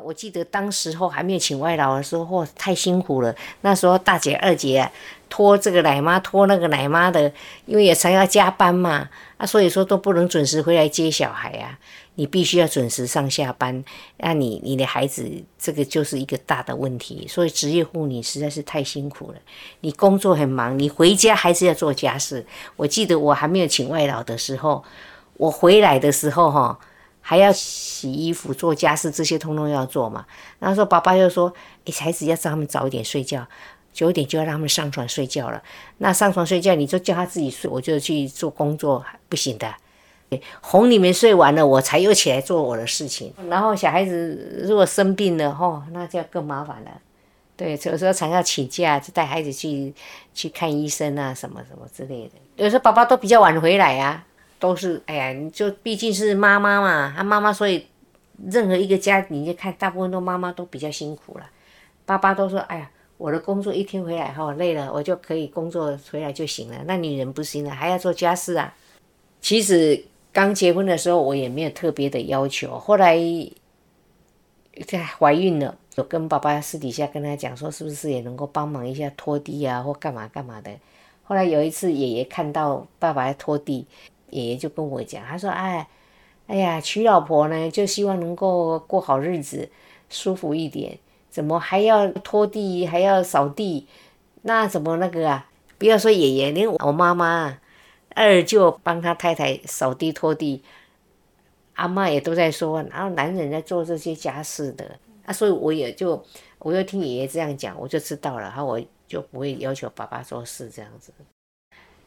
我记得当时候还没有请外劳的时候，嚯，太辛苦了。那时候大姐、二姐啊，拖这个奶妈，拖那个奶妈的，因为也常要加班嘛，啊，所以说都不能准时回来接小孩啊。你必须要准时上下班，那你你的孩子这个就是一个大的问题。所以职业妇女实在是太辛苦了。你工作很忙，你回家还是要做家事。我记得我还没有请外劳的时候，我回来的时候哈。还要洗衣服、做家事，这些通通要做嘛。然后说爸爸又说：“哎，孩子要让他们早一点睡觉，九点就要让他们上床睡觉了。那上床睡觉，你就叫他自己睡，我就去做工作，不行的。哄你们睡完了，我才又起来做我的事情。然后小孩子如果生病了，吼，那就更麻烦了。对，有时候常要请假，就带孩子去去看医生啊，什么什么之类的。有时候爸爸都比较晚回来啊。”都是哎呀，你就毕竟是妈妈嘛，他妈妈，所以任何一个家，你就看大部分都妈妈都比较辛苦了。爸爸都说，哎呀，我的工作一天回来哈累了，我就可以工作回来就行了。那女人不行了，还要做家事啊。其实刚结婚的时候我也没有特别的要求，后来在怀孕了，我跟爸爸私底下跟他讲说，是不是也能够帮忙一下拖地啊，或干嘛干嘛的。后来有一次爷爷看到爸爸在拖地。爷爷就跟我讲，他说：“哎，哎呀，娶老婆呢，就希望能够过好日子，舒服一点。怎么还要拖地，还要扫地？那怎么那个啊？不要说爷爷，连我妈妈、二舅帮他太太扫地拖地，阿嬷也都在说，然后男人在做这些家事的啊。所以我也就，我就听爷爷这样讲，我就知道了，然后我就不会要求爸爸做事这样子。”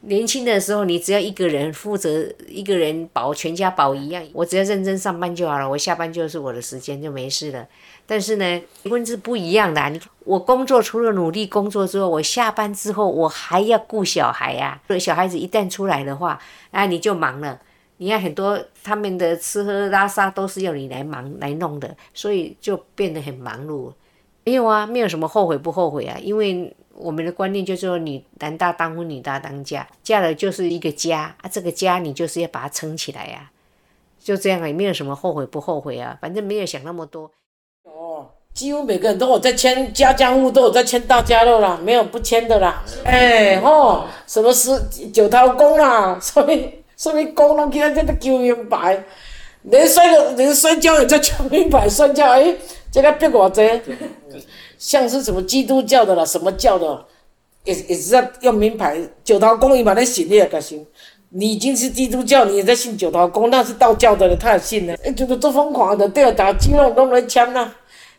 年轻的时候，你只要一个人负责，一个人保全家保一样，我只要认真上班就好了，我下班就是我的时间就没事了。但是呢，结婚是不一样的啊。我工作除了努力工作之后，我下班之后我还要顾小孩呀。所以小孩子一旦出来的话，啊，你就忙了。你看很多他们的吃喝拉撒都是要你来忙来弄的，所以就变得很忙碌。没有啊，没有什么后悔不后悔啊，因为。我们的观念就是说，你男大当婚，女大当嫁，嫁了就是一个家啊，这个家你就是要把它撑起来呀，就这样啊，也没有什么后悔不后悔啊，反正没有想那么多。几乎每个人都有在签家家户户都有在签大家乐啦，没有不签的啦。哎吼，什么是九头公啦，(laughs) 什么什么公拢给他这个求名牌，连摔个连摔跤也在求名牌，摔跤哎，这个别我这。像是什么基督教的啦，什么教的，也也是要用名牌。九桃公，你把那信你也可行。你已经是基督教，你也在信九桃公，那是道教的，他也信呢。哎，就是做疯狂的，对啊，打肌肉都来枪呐。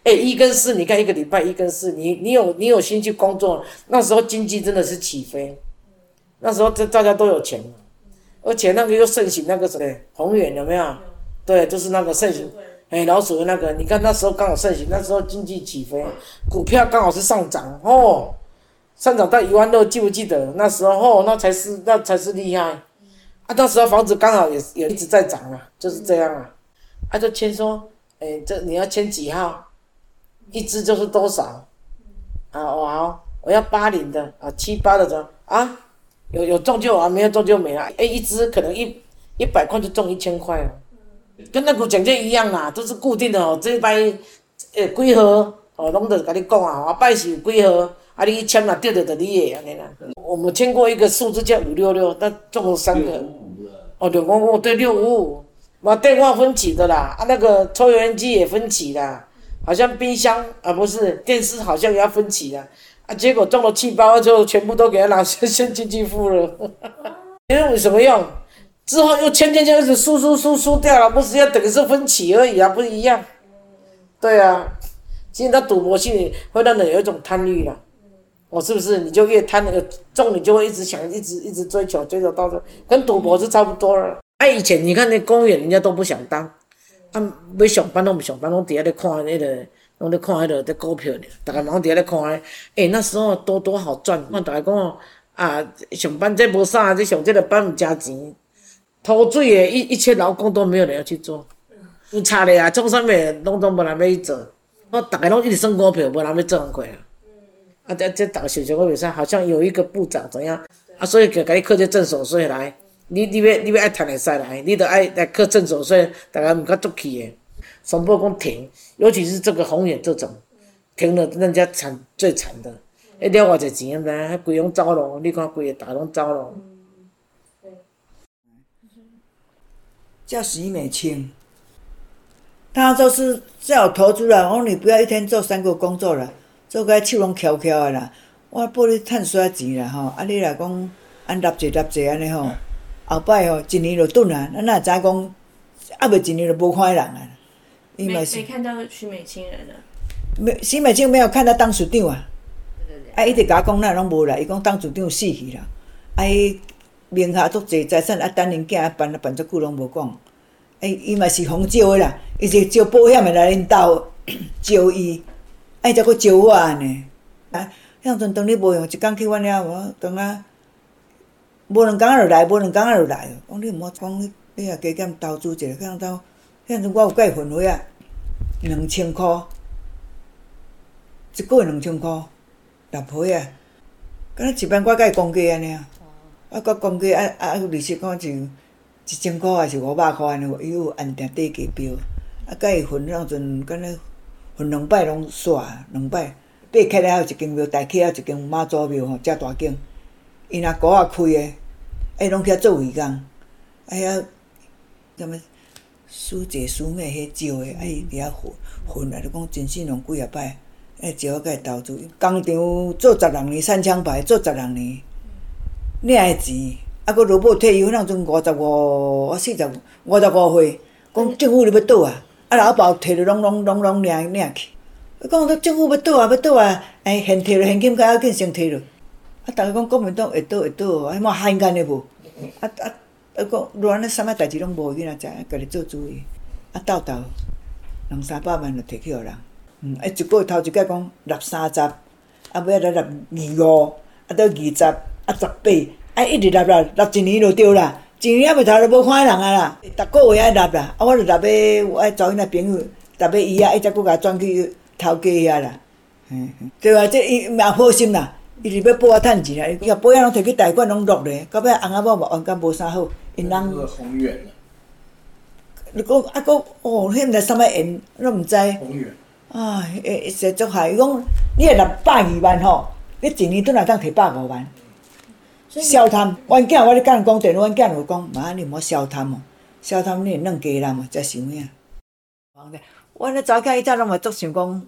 哎，一跟四，你看一个礼拜一跟四，你你有你有心去工作，那时候经济真的是起飞，那时候这大家都有钱，而且那个又盛行那个什么宏远有没有？对，就是那个盛行。哎，老鼠的那个，你看那时候刚好盛行，那时候经济起飞，股票刚好是上涨哦，上涨到一万六，记不记得？那时候哦，那才是那才是厉害，啊，那时候房子刚好也也一直在涨啊，就是这样啊，啊，就签说，哎，这你要签几号？一支就是多少？啊，我好，我要八零的啊，七八的这啊，有有中就啊，没有中就没了，哎，一支可能一一百块就中一千块了。跟那个奖金一样啊，都是固定的哦。这一摆诶几号哦，拢得跟你讲啊，我摆是有几号，啊你签了对的就你的安尼啦。我们签过一个数字叫五六六，但中了三个。哦，六五五对六五五，嘛电话分期的啦，啊那个抽油烟机也分期啦，好像冰箱啊不是电视好像也要分期啦，啊结果中了七包之后全部都给他拿现现金去付了，(laughs) 因为有什么用？之后又签签签，一直输输输输掉了，不是要等于是分期而已啊，不一样。对啊，其实他赌博心理会让人有一种贪欲了，我是不是？你就越贪那个中，你就会一直想，一直一直追求，追求到这，跟赌博是差不多了。哎，以前你看那公务员，人家都不想当，啊，要上班拢不上班，拢伫遐咧看那个，拢在看那个在股票呢，大家拢伫遐咧看诶。哎，那时候多多好赚，我大家讲啊，上班这无啥，这上这个班毋加钱。偷水的一一切劳工都没有人要去做，有差的啊，种啥物拢总无人要去做，我大家拢一直算股票，无人要做工课啊。啊，这这大个小小个比赛，好像有一个部长怎样，啊，所以给给你课这证手税来，你你要你要爱赚会使来，你得爱来课证手税，大家唔较足气的，全部讲停，尤其是这个红眼这种，停了人家惨最惨的，一了偌济钱唻，还规拢走咯，你看规个大拢走咯。叫徐美清，他就是叫我投资啦，我说你不要一天做三个工作啦，做个手拢翘翘的啦。我帮你趁些钱啦吼，啊你若讲按纳济纳济安尼吼，后摆吼一年就顿啊，咱哪会知讲啊未一年就无看人啊？没没看到许美清人了。没，许美清没有看到当处长啊。啊，伊直甲我讲那拢无来，伊讲当处长死去啦。啊，伊名下足济财产，啊等因囝啊办啊办足久拢无讲。哎，伊嘛是互招的啦，伊是招保险的来恁兜 (coughs) 招伊，哎，才佫招我安尼啊。向阵当你无用，一工去阮遐，我当啊，无两工仔就来，无两工仔就来。讲你毋好讲，你你也加减投资一下，向到迄阵我有甲伊分位啊，两千箍，一个月两千箍，六倍啊，敢若一般我甲伊公价安尼啊，啊，佮公价啊啊，利息看就一千箍还是五百箍安尼，伊有按定底价标，啊，甲伊分迄阵敢若分两摆拢煞两摆。八溪仔有一间庙，大溪仔一间妈祖庙吼，遮大间。伊若股仔开诶，哎，拢去遐做义工。哎呀，什么师姐师妹迄招诶，哎，伊伫遐混混来，就讲真信用几啊摆，哎，招我甲伊投资。工厂做十六年，三枪牌做十六年，领诶钱，啊，佫落尾退休，那阵五十五，我四十五十五岁，讲政府你要倒啊，啊，老包摕着拢拢拢拢领领去。伊讲说政府要倒啊，要倒啊，哎，现摕着现金较要紧先摕着。啊，逐个讲国民党会倒会倒，迄么罕干的无？啊啊，啊讲乱安尼啥物代志拢无，囡仔知影，家己做主意。啊，斗斗两三百万就摕去互人。嗯，啊，一个月头一届讲六三十，啊，尾仔来六二五，啊，到二十，啊，十八，啊，一直纳纳纳一年就对啦。一年啊袂头就无看人啊啦。逐个月爱纳啦，啊，我就纳要有爱找因个朋友，纳要伊啊，伊则佫甲转去。头家遐啦，嗯，对啊，这伊嘛好心啦，伊是要报我趁钱啊，伊甲保险拢摕去贷款拢落咧，到尾翁仔某嘛冤甲无啥好，因人。宏远啦。你讲啊，讲哦，迄毋知啥物缘，拢毋知。宏远。啊，诶，实足害，伊讲你若六百二万吼，你一年拄若当摕百五万。消贪，阮囝我咧甲人讲电话，阮囝就讲妈，你毋好消贪哦，消贪你会弄家人哦，才想影。我咧早起伊早拢嘛足想讲，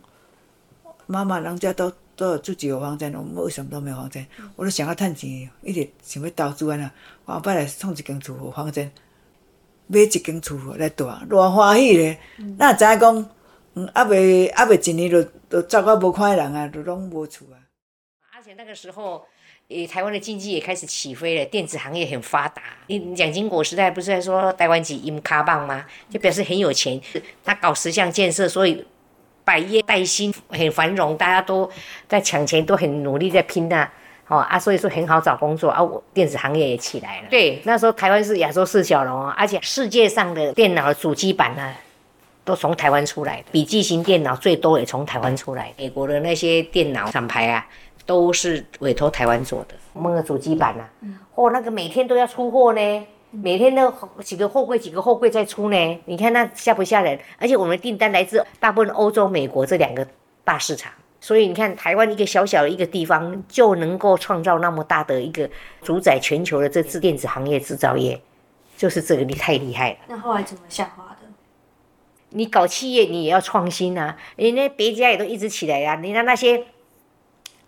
妈妈人家都都有自己有房产，我们为什么都没有房产？我都想要趁钱，一直想要投资安那。我后摆来创一间厝有房产，买一间厝来住，偌欢喜咧！那知影讲，嗯，还未还未一年就就走到无看人啊，就拢无厝啊。而且那个时候。诶，台湾的经济也开始起飞了，电子行业很发达。你蒋经国时代不是在说台湾几英卡棒吗？就表示很有钱。他搞十项建设，所以百业待兴，很繁荣，大家都在抢钱，都很努力在拼呐。哦啊，所以说很好找工作啊，我电子行业也起来了。对，那时候台湾是亚洲四小龙啊，而且世界上的电脑的主机板呢，都从台湾出来，笔记型电脑最多也从台湾出来。美国的那些电脑厂牌啊。都是委托台湾做的，我们的主机板呐、啊，哦，那个每天都要出货呢，每天都几个货柜几个货柜在出呢，你看那吓不吓人？而且我们的订单来自大部分欧洲、美国这两个大市场，所以你看台湾一个小小的一个地方就能够创造那么大的一个主宰全球的这次电子行业制造业，就是这个你太厉害了。那后来怎么下滑的？你搞企业你也要创新啊，人家别家也都一直起来呀、啊，你看那些。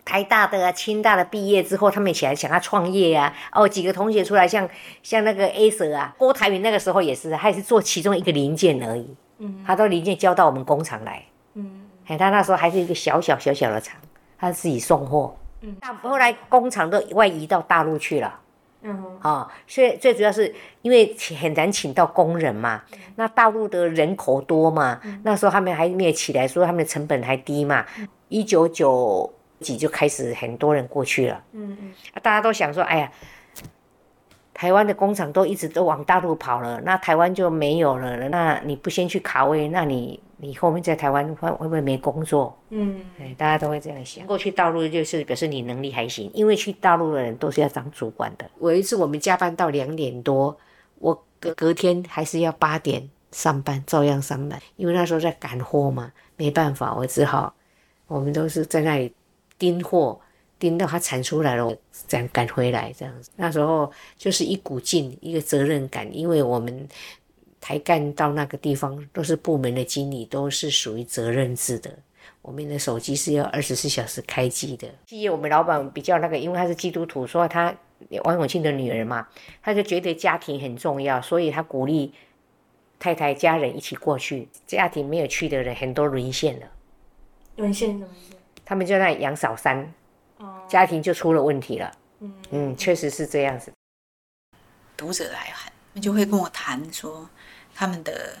台大的啊，清大的毕业之后，他们一起来想要创业啊。哦，几个同学出来像，像像那个 aser 啊，郭台铭那个时候也是，他也是做其中一个零件而已。嗯，他都零件交到我们工厂来。嗯，他那时候还是一个小小小小的厂，他自己送货。嗯，那后来工厂都外移到大陆去了。嗯，啊、哦，所以最主要是因为很难请到工人嘛。那大陆的人口多嘛，那时候他们还没有起来，说他们的成本还低嘛。一九九。就开始很多人过去了，嗯嗯，大家都想说，哎呀，台湾的工厂都一直都往大陆跑了，那台湾就没有了，那你不先去卡位，那你你后面在台湾会会不会没工作？嗯，哎，大家都会这样想。过去大陆就是表示你能力还行，因为去大陆的人都是要当主管的。有一次我们加班到两点多，我隔隔天还是要八点上班，照样上班，因为那时候在赶货嘛，没办法，我只好，我们都是在那里盯货，盯到他产出来了，我这样赶回来这样子。那时候就是一股劲，一个责任感，因为我们。台干到那个地方都是部门的经理，都是属于责任制的。我们的手机是要二十四小时开机的。企业我们老板比较那个，因为他是基督徒，说他王永庆的女儿嘛，他就觉得家庭很重要，所以他鼓励太太家人一起过去。家庭没有去的人很多沦陷了。沦陷什么？他们就在养小三，家庭就出了问题了。嗯嗯，确实是这样子。读者来函，就会跟我谈说。他们的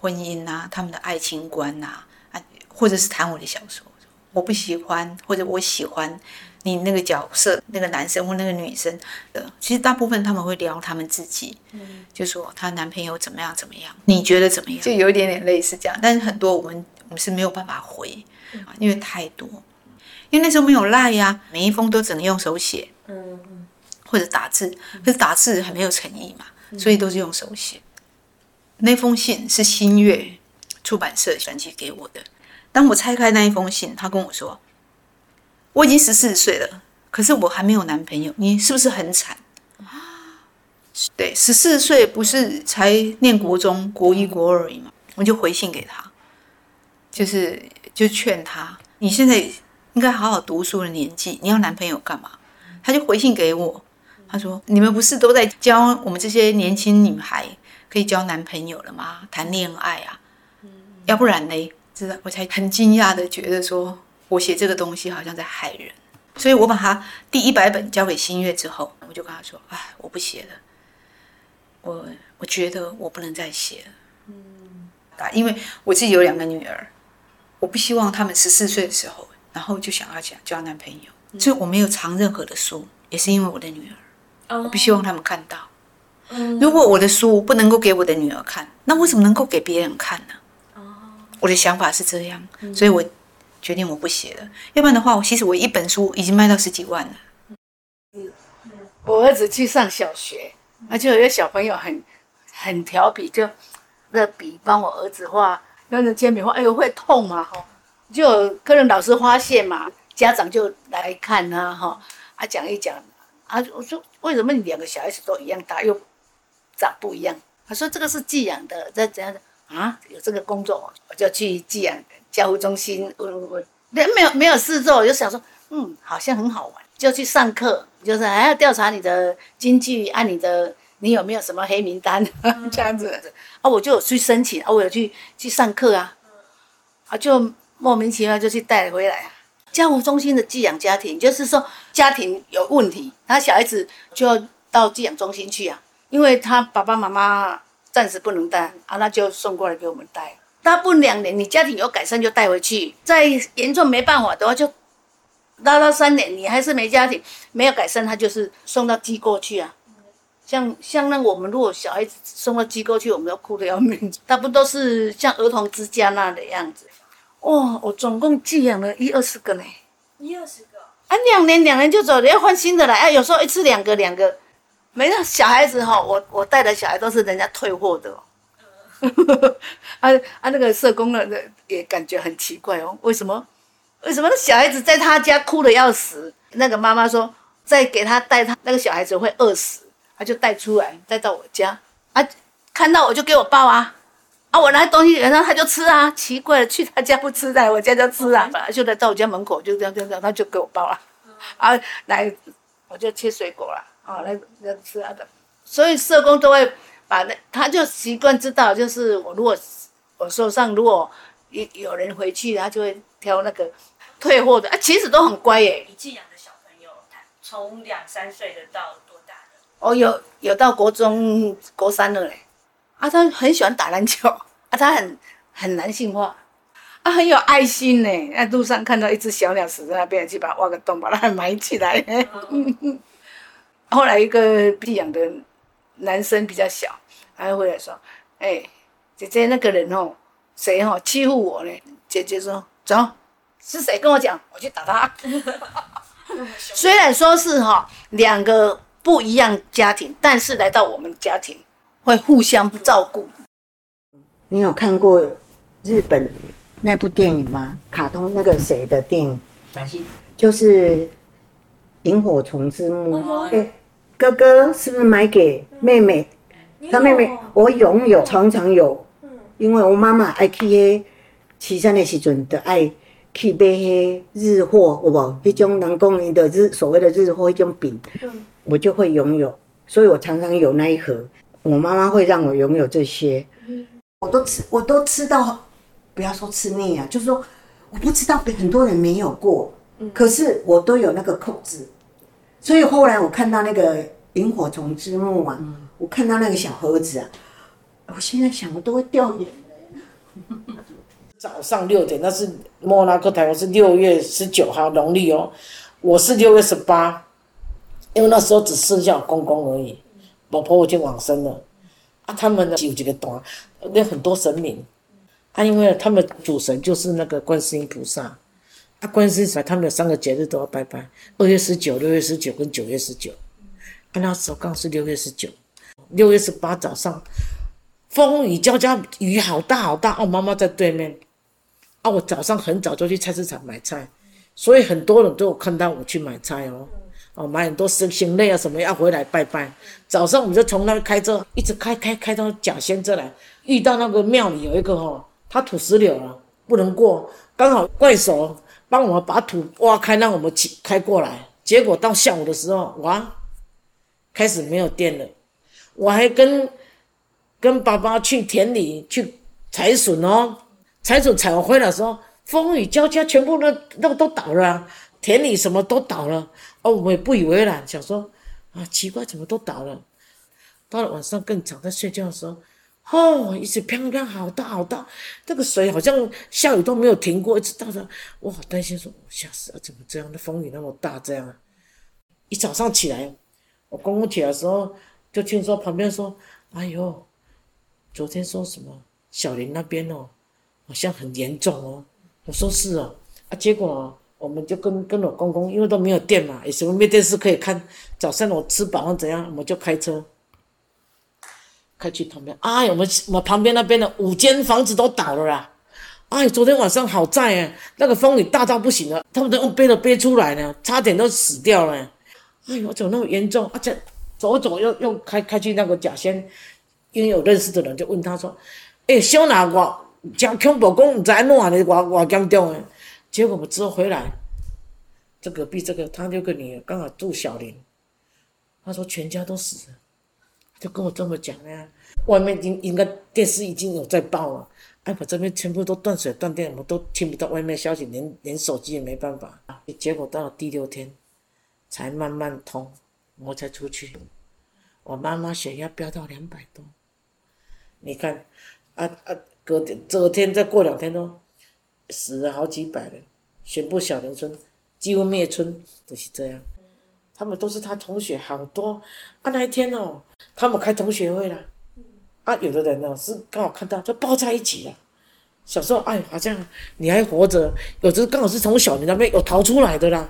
婚姻啊，他们的爱情观啊，啊，或者是谈我的小说，我不喜欢，或者我喜欢你那个角色，那个男生或那个女生的。其实大部分他们会聊他们自己，嗯，就说她男朋友怎么样怎么样，你觉得怎么样？就有一点点类似这样，但是很多我们我们是没有办法回，因为太多，因为那时候没有赖呀，每一封都只能用手写，嗯嗯，或者打字，可是打字很没有诚意嘛，所以都是用手写。那封信是新月出版社转寄给我的。当我拆开那一封信，他跟我说：“我已经十四岁了，可是我还没有男朋友，你是不是很惨？”对，十四岁不是才念国中、国一、国二而已嘛？我就回信给他，就是就劝他：“你现在应该好好读书的年纪，你要男朋友干嘛？”他就回信给我，他说：“你们不是都在教我们这些年轻女孩？”可以交男朋友了吗？谈恋爱啊，嗯、要不然呢？知道我才很惊讶的觉得说，我写这个东西好像在害人，所以我把它第一百本交给新月之后，我就跟他说：“哎，我不写了，我我觉得我不能再写了。”嗯，啊，因为我自己有两个女儿，我不希望他们十四岁的时候，然后就想要讲交男朋友，嗯、所以我没有藏任何的书，也是因为我的女儿，哦、我不希望他们看到。如果我的书不能够给我的女儿看，那为什么能够给别人看呢？我的想法是这样，所以我决定我不写了。要不然的话，我其实我一本书已经卖到十几万了。我儿子去上小学，而且有些小朋友很很调皮，就那笔帮我儿子画，跟着铅笔画，哎呦会痛嘛哈，就可能老师发现嘛，家长就来看啊哈，啊讲一讲啊，我说为什么你两个小孩子都一样大又？长不一样，他说这个是寄养的，这怎样的啊？有这个工作，我就去寄养交付中心问问问。那没有没有事做，我就想说，嗯，好像很好玩，就去上课，就是还要调查你的经济，按你的你有没有什么黑名单 (laughs) 这样子啊？我就去申请啊，我有去去上课啊，啊，就莫名其妙就去带回来啊。交付中心的寄养家庭，就是说家庭有问题，他小孩子就要到寄养中心去啊。因为他爸爸妈妈暂时不能带啊，那就送过来给我们带。大不两年，你家庭有改善就带回去；再严重没办法的话，就拉到三年，你还是没家庭，没有改善，他就是送到机构去啊。像像那我们如果小孩子送到机构去，我们要哭得要命。他不都是像儿童之家那的样子？哇，我总共寄养了一二十个呢，一二十个啊，两年两年就走了，要换新的来。哎、啊，有时候一次两个两个。没了小孩子哈，我我带的小孩都是人家退货的，(laughs) 啊啊那个社工呢，也感觉很奇怪哦，为什么？为什么那小孩子在他家哭的要死？那个妈妈说，再给他带他那个小孩子会饿死，他就带出来带到我家，啊，看到我就给我抱啊，啊我拿东西然后他就吃啊，奇怪了，去他家不吃，在我家就吃啊，本来就来到我家门口就这样这样这样，他就给我包了，啊来我就切水果了。哦，来来吃啊的，所以社工都会把那，他就习惯知道，就是我如果我手上如果有有人回去，他就会挑那个退货的啊，其实都很乖耶。你寄养的小朋友，他从两三岁的到多大的？哦，有有到国中国三了嘞，啊，他很喜欢打篮球 (laughs) 啊，他很很男性化啊，很有爱心呢。在路上看到一只小鸟死在那边，去把它挖个洞，把它埋起来。(laughs) 后来一个寄养的男生比较小，他回来说：“哎、姐姐那个人哦，谁哦欺负我呢？姐姐说走，是谁跟我讲？我去打他。(laughs) 虽然说是哈两个不一样家庭，但是来到我们家庭会互相照顾。你有看过日本那部电影吗？卡通那个谁的电影？就是萤火虫之墓。哎，哥哥是不是买给妹妹？他妹妹我拥有，常常有。嗯因为我妈妈爱去迄岐山的时阵，就爱去买迄日货，有无？迄种人讲的日所谓的日货，迄种饼，我就会拥有。所以我常常有那一盒。我妈妈会让我拥有这些，我都吃，我都吃到，不要说吃腻啊，就是说我不知道很多人没有过，可是我都有那个扣子。所以后来我看到那个萤火虫之墓啊，我看到那个小盒子啊。我现在想，我都会掉眼泪。早上六点，那是莫拉克台湾是六月十九号农历哦，我是六月十八，因为那时候只剩下我公公而已，老婆婆已经往生了。啊，他们呢有几个段，那很多神明，啊，因为他们主神就是那个观世音菩萨，啊，观世音菩萨他们有三个节日都要拜拜，二月十九、六月十九跟九月十九，啊，那时候刚是六月十九，六月十八早上。风雨交加，雨好大好大。我妈妈在对面，啊，我早上很早就去菜市场买菜，所以很多人都有看到我去买菜哦，哦，买很多生鲜类啊什么要回来拜拜。早上我们就从那边开车，一直开开开到甲仙这来，遇到那个庙里有一个哦，他土石流了，不能过，刚好怪手帮我们把土挖开，让我们起开过来。结果到下午的时候，哇，开始没有电了，我还跟。跟爸爸去田里去采笋哦，采笋采完回来的时候，风雨交加，全部那那个都倒了，田里什么都倒了。哦，我也不以为然，想说啊，奇怪，怎么都倒了？到了晚上更早，在睡觉的时候，哦，一直飘飘，好大好大，这个水好像下雨都没有停过，一直到着。我好担心，说吓死了，怎么这样？那风雨那么大，这样？一早上起来，我公公起来的时候，就听说旁边说，哎呦。昨天说什么？小林那边哦，好像很严重哦。我说是哦，啊，结果、我们就跟跟我公公，因为都没有电嘛，也什么没电视可以看。早上我吃饱了怎样，我们就开车开去旁边。哎，我们我旁边那边的五间房子都倒了啦。哎，昨天晚上好在哎，那个风雨大到不行了，他们都用背都背出来呢，差点都死掉了。哎呦，怎么那么严重？啊，且走走又又开开去那个甲仙。因为有认识的人就问他说：“诶、欸，小娜，我讲恐怖，讲唔知安怎呢？我我严重诶。”结果我之后回来，这隔壁这个他六个女儿刚好住小林，他说全家都死了，就跟我这么讲呢。外面应应该电视已经有在报了，哎，我这边全部都断水断电，我都听不到外面消息，连连手机也没办法。结果到了第六天，才慢慢通，我才出去。我妈妈血压飙到两百多。你看，啊啊，隔天、昨天再过两天都死了好几百人，全部小林村几乎灭村，都、是这样。他们都是他同学，好多啊！那一天哦，他们开同学会了，啊，有的人呢是刚好看到就抱在一起了。小时候哎，好像你还活着，有的刚好是从小林那边有逃出来的啦，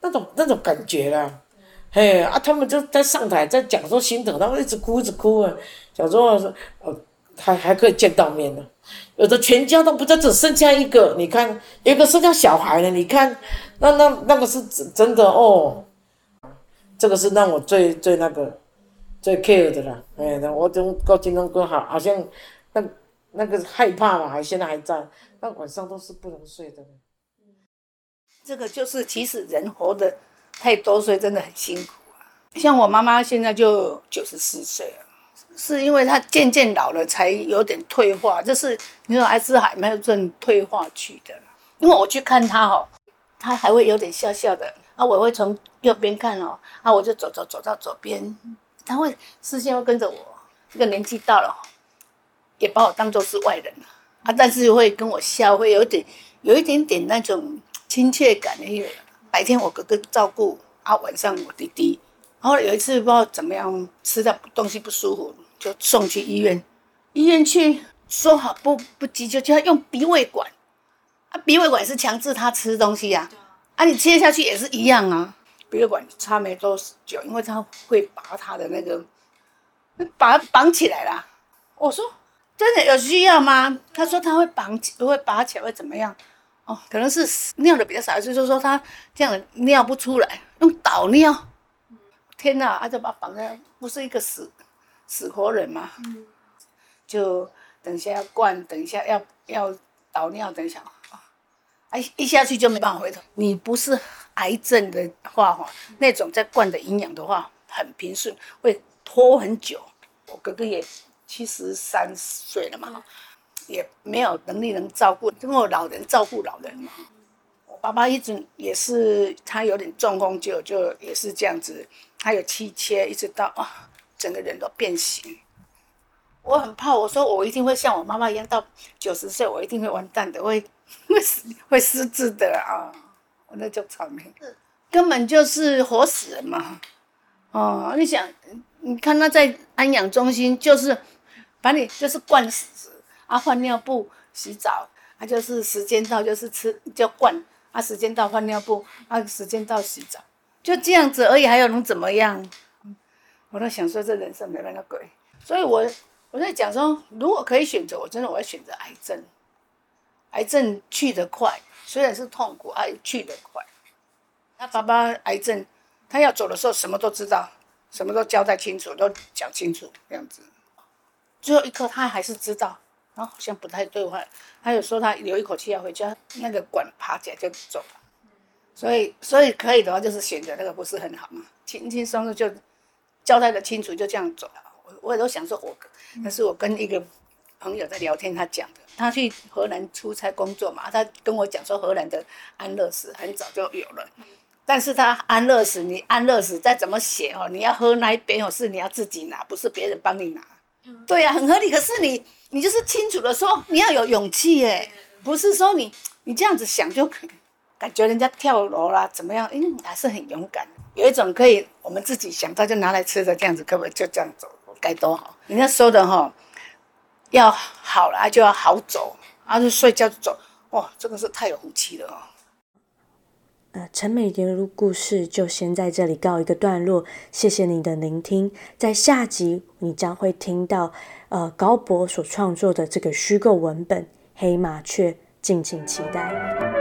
那种那种感觉啦。嘿啊，他们就在上台在讲说心疼，他们一直哭一直哭啊。小时候说，呃，还还可以见到面呢。有的全家都不在，只剩下一个。你看，一个剩下小孩了。你看，那那那个是真真的哦。这个是让我最最那个最 care 的了。哎，那我就高金刚哥好，好像那那个害怕嘛，还现在还在。那晚上都是不能睡的。这个就是，其实人活的。太多岁真的很辛苦啊！像我妈妈现在就九十四岁了，是因为他渐渐老了才有点退化，就是你说还是还没有正退化去的。因为我去看他哦，他还会有点笑笑的啊，我会从右边看哦，啊，我就走走走到左边，他会视线会跟着我。这个年纪到了，也把我当做是外人了啊，但是会跟我笑，会有点有一点点那种亲切感的。白天我哥哥照顾啊，晚上我弟弟。然后有一次不知道怎么样，吃的东西不舒服，就送去医院。医院去说好不不急救，就要用鼻胃管。啊，鼻胃管是强制他吃东西呀、啊，啊，你切下去也是一样啊。鼻胃管插没多久，因为他会拔他的那个，把它绑起来啦。我说真的有需要吗？他说他会绑起，会拔起来会怎么样？哦，可能是尿的比较少，就是说他这样尿不出来，用导尿。天哪，啊就把绑在，不是一个死死活人嘛？就等一下要灌，等一下要要导尿，等一下。哎，一下去就没办法回头。你不是癌症的话，哈，那种在灌的营养的话，很平顺，会拖很久。我哥哥也七十三岁了嘛，也没有能力能照顾，因为老人照顾老人嘛。我爸爸一直也是，他有点中风，就就也是这样子，他有气切，一直到啊，整个人都变形。我很怕，我说我一定会像我妈妈一样，到九十岁我一定会完蛋的，会。会失会失智的啊！我那叫草莓，根本就是活死人嘛！哦，你想，你看他在安养中心，就是把你就是灌死啊，换尿布、洗澡，啊，就是时间到就是吃就灌啊，时间到换尿布啊，时间到洗澡，就这样子而已，还有能怎么样？我都想说这人生没那么鬼，所以我我在讲说，如果可以选择，我真的我要选择癌症。癌症去得快，虽然是痛苦，癌去得快。他爸爸癌症，他要走的时候什么都知道，什么都交代清楚，都讲清楚这样子。最后一刻他还是知道，然后好像不太对话。他有说他留一口气要回家，那个管爬起来就走了。所以，所以可以的话就是选择那个不是很好嘛，轻轻松松就交代的清楚，就这样走了。我我也都想说我，那是我跟一个。朋友在聊天，他讲的，他去荷兰出差工作嘛，他跟我讲说荷兰的安乐死很早就有了，但是他安乐死，你安乐死再怎么写哦，你要喝那一杯哦，是你要自己拿，不是别人帮你拿。对呀、啊，很合理。可是你，你就是清楚的说，你要有勇气耶，不是说你你这样子想就感觉人家跳楼啦怎么样？嗯，还是很勇敢。有一种可以我们自己想到就拿来吃的这样子，可不可以就这样走？该多好。人家说的哈。要好了就要好走，啊就睡觉就走，哇，这个是太有福气了哦。呃，陈美玲的故事就先在这里告一个段落，谢谢你的聆听。在下集你将会听到呃高博所创作的这个虚构文本《黑麻雀》，敬请期待。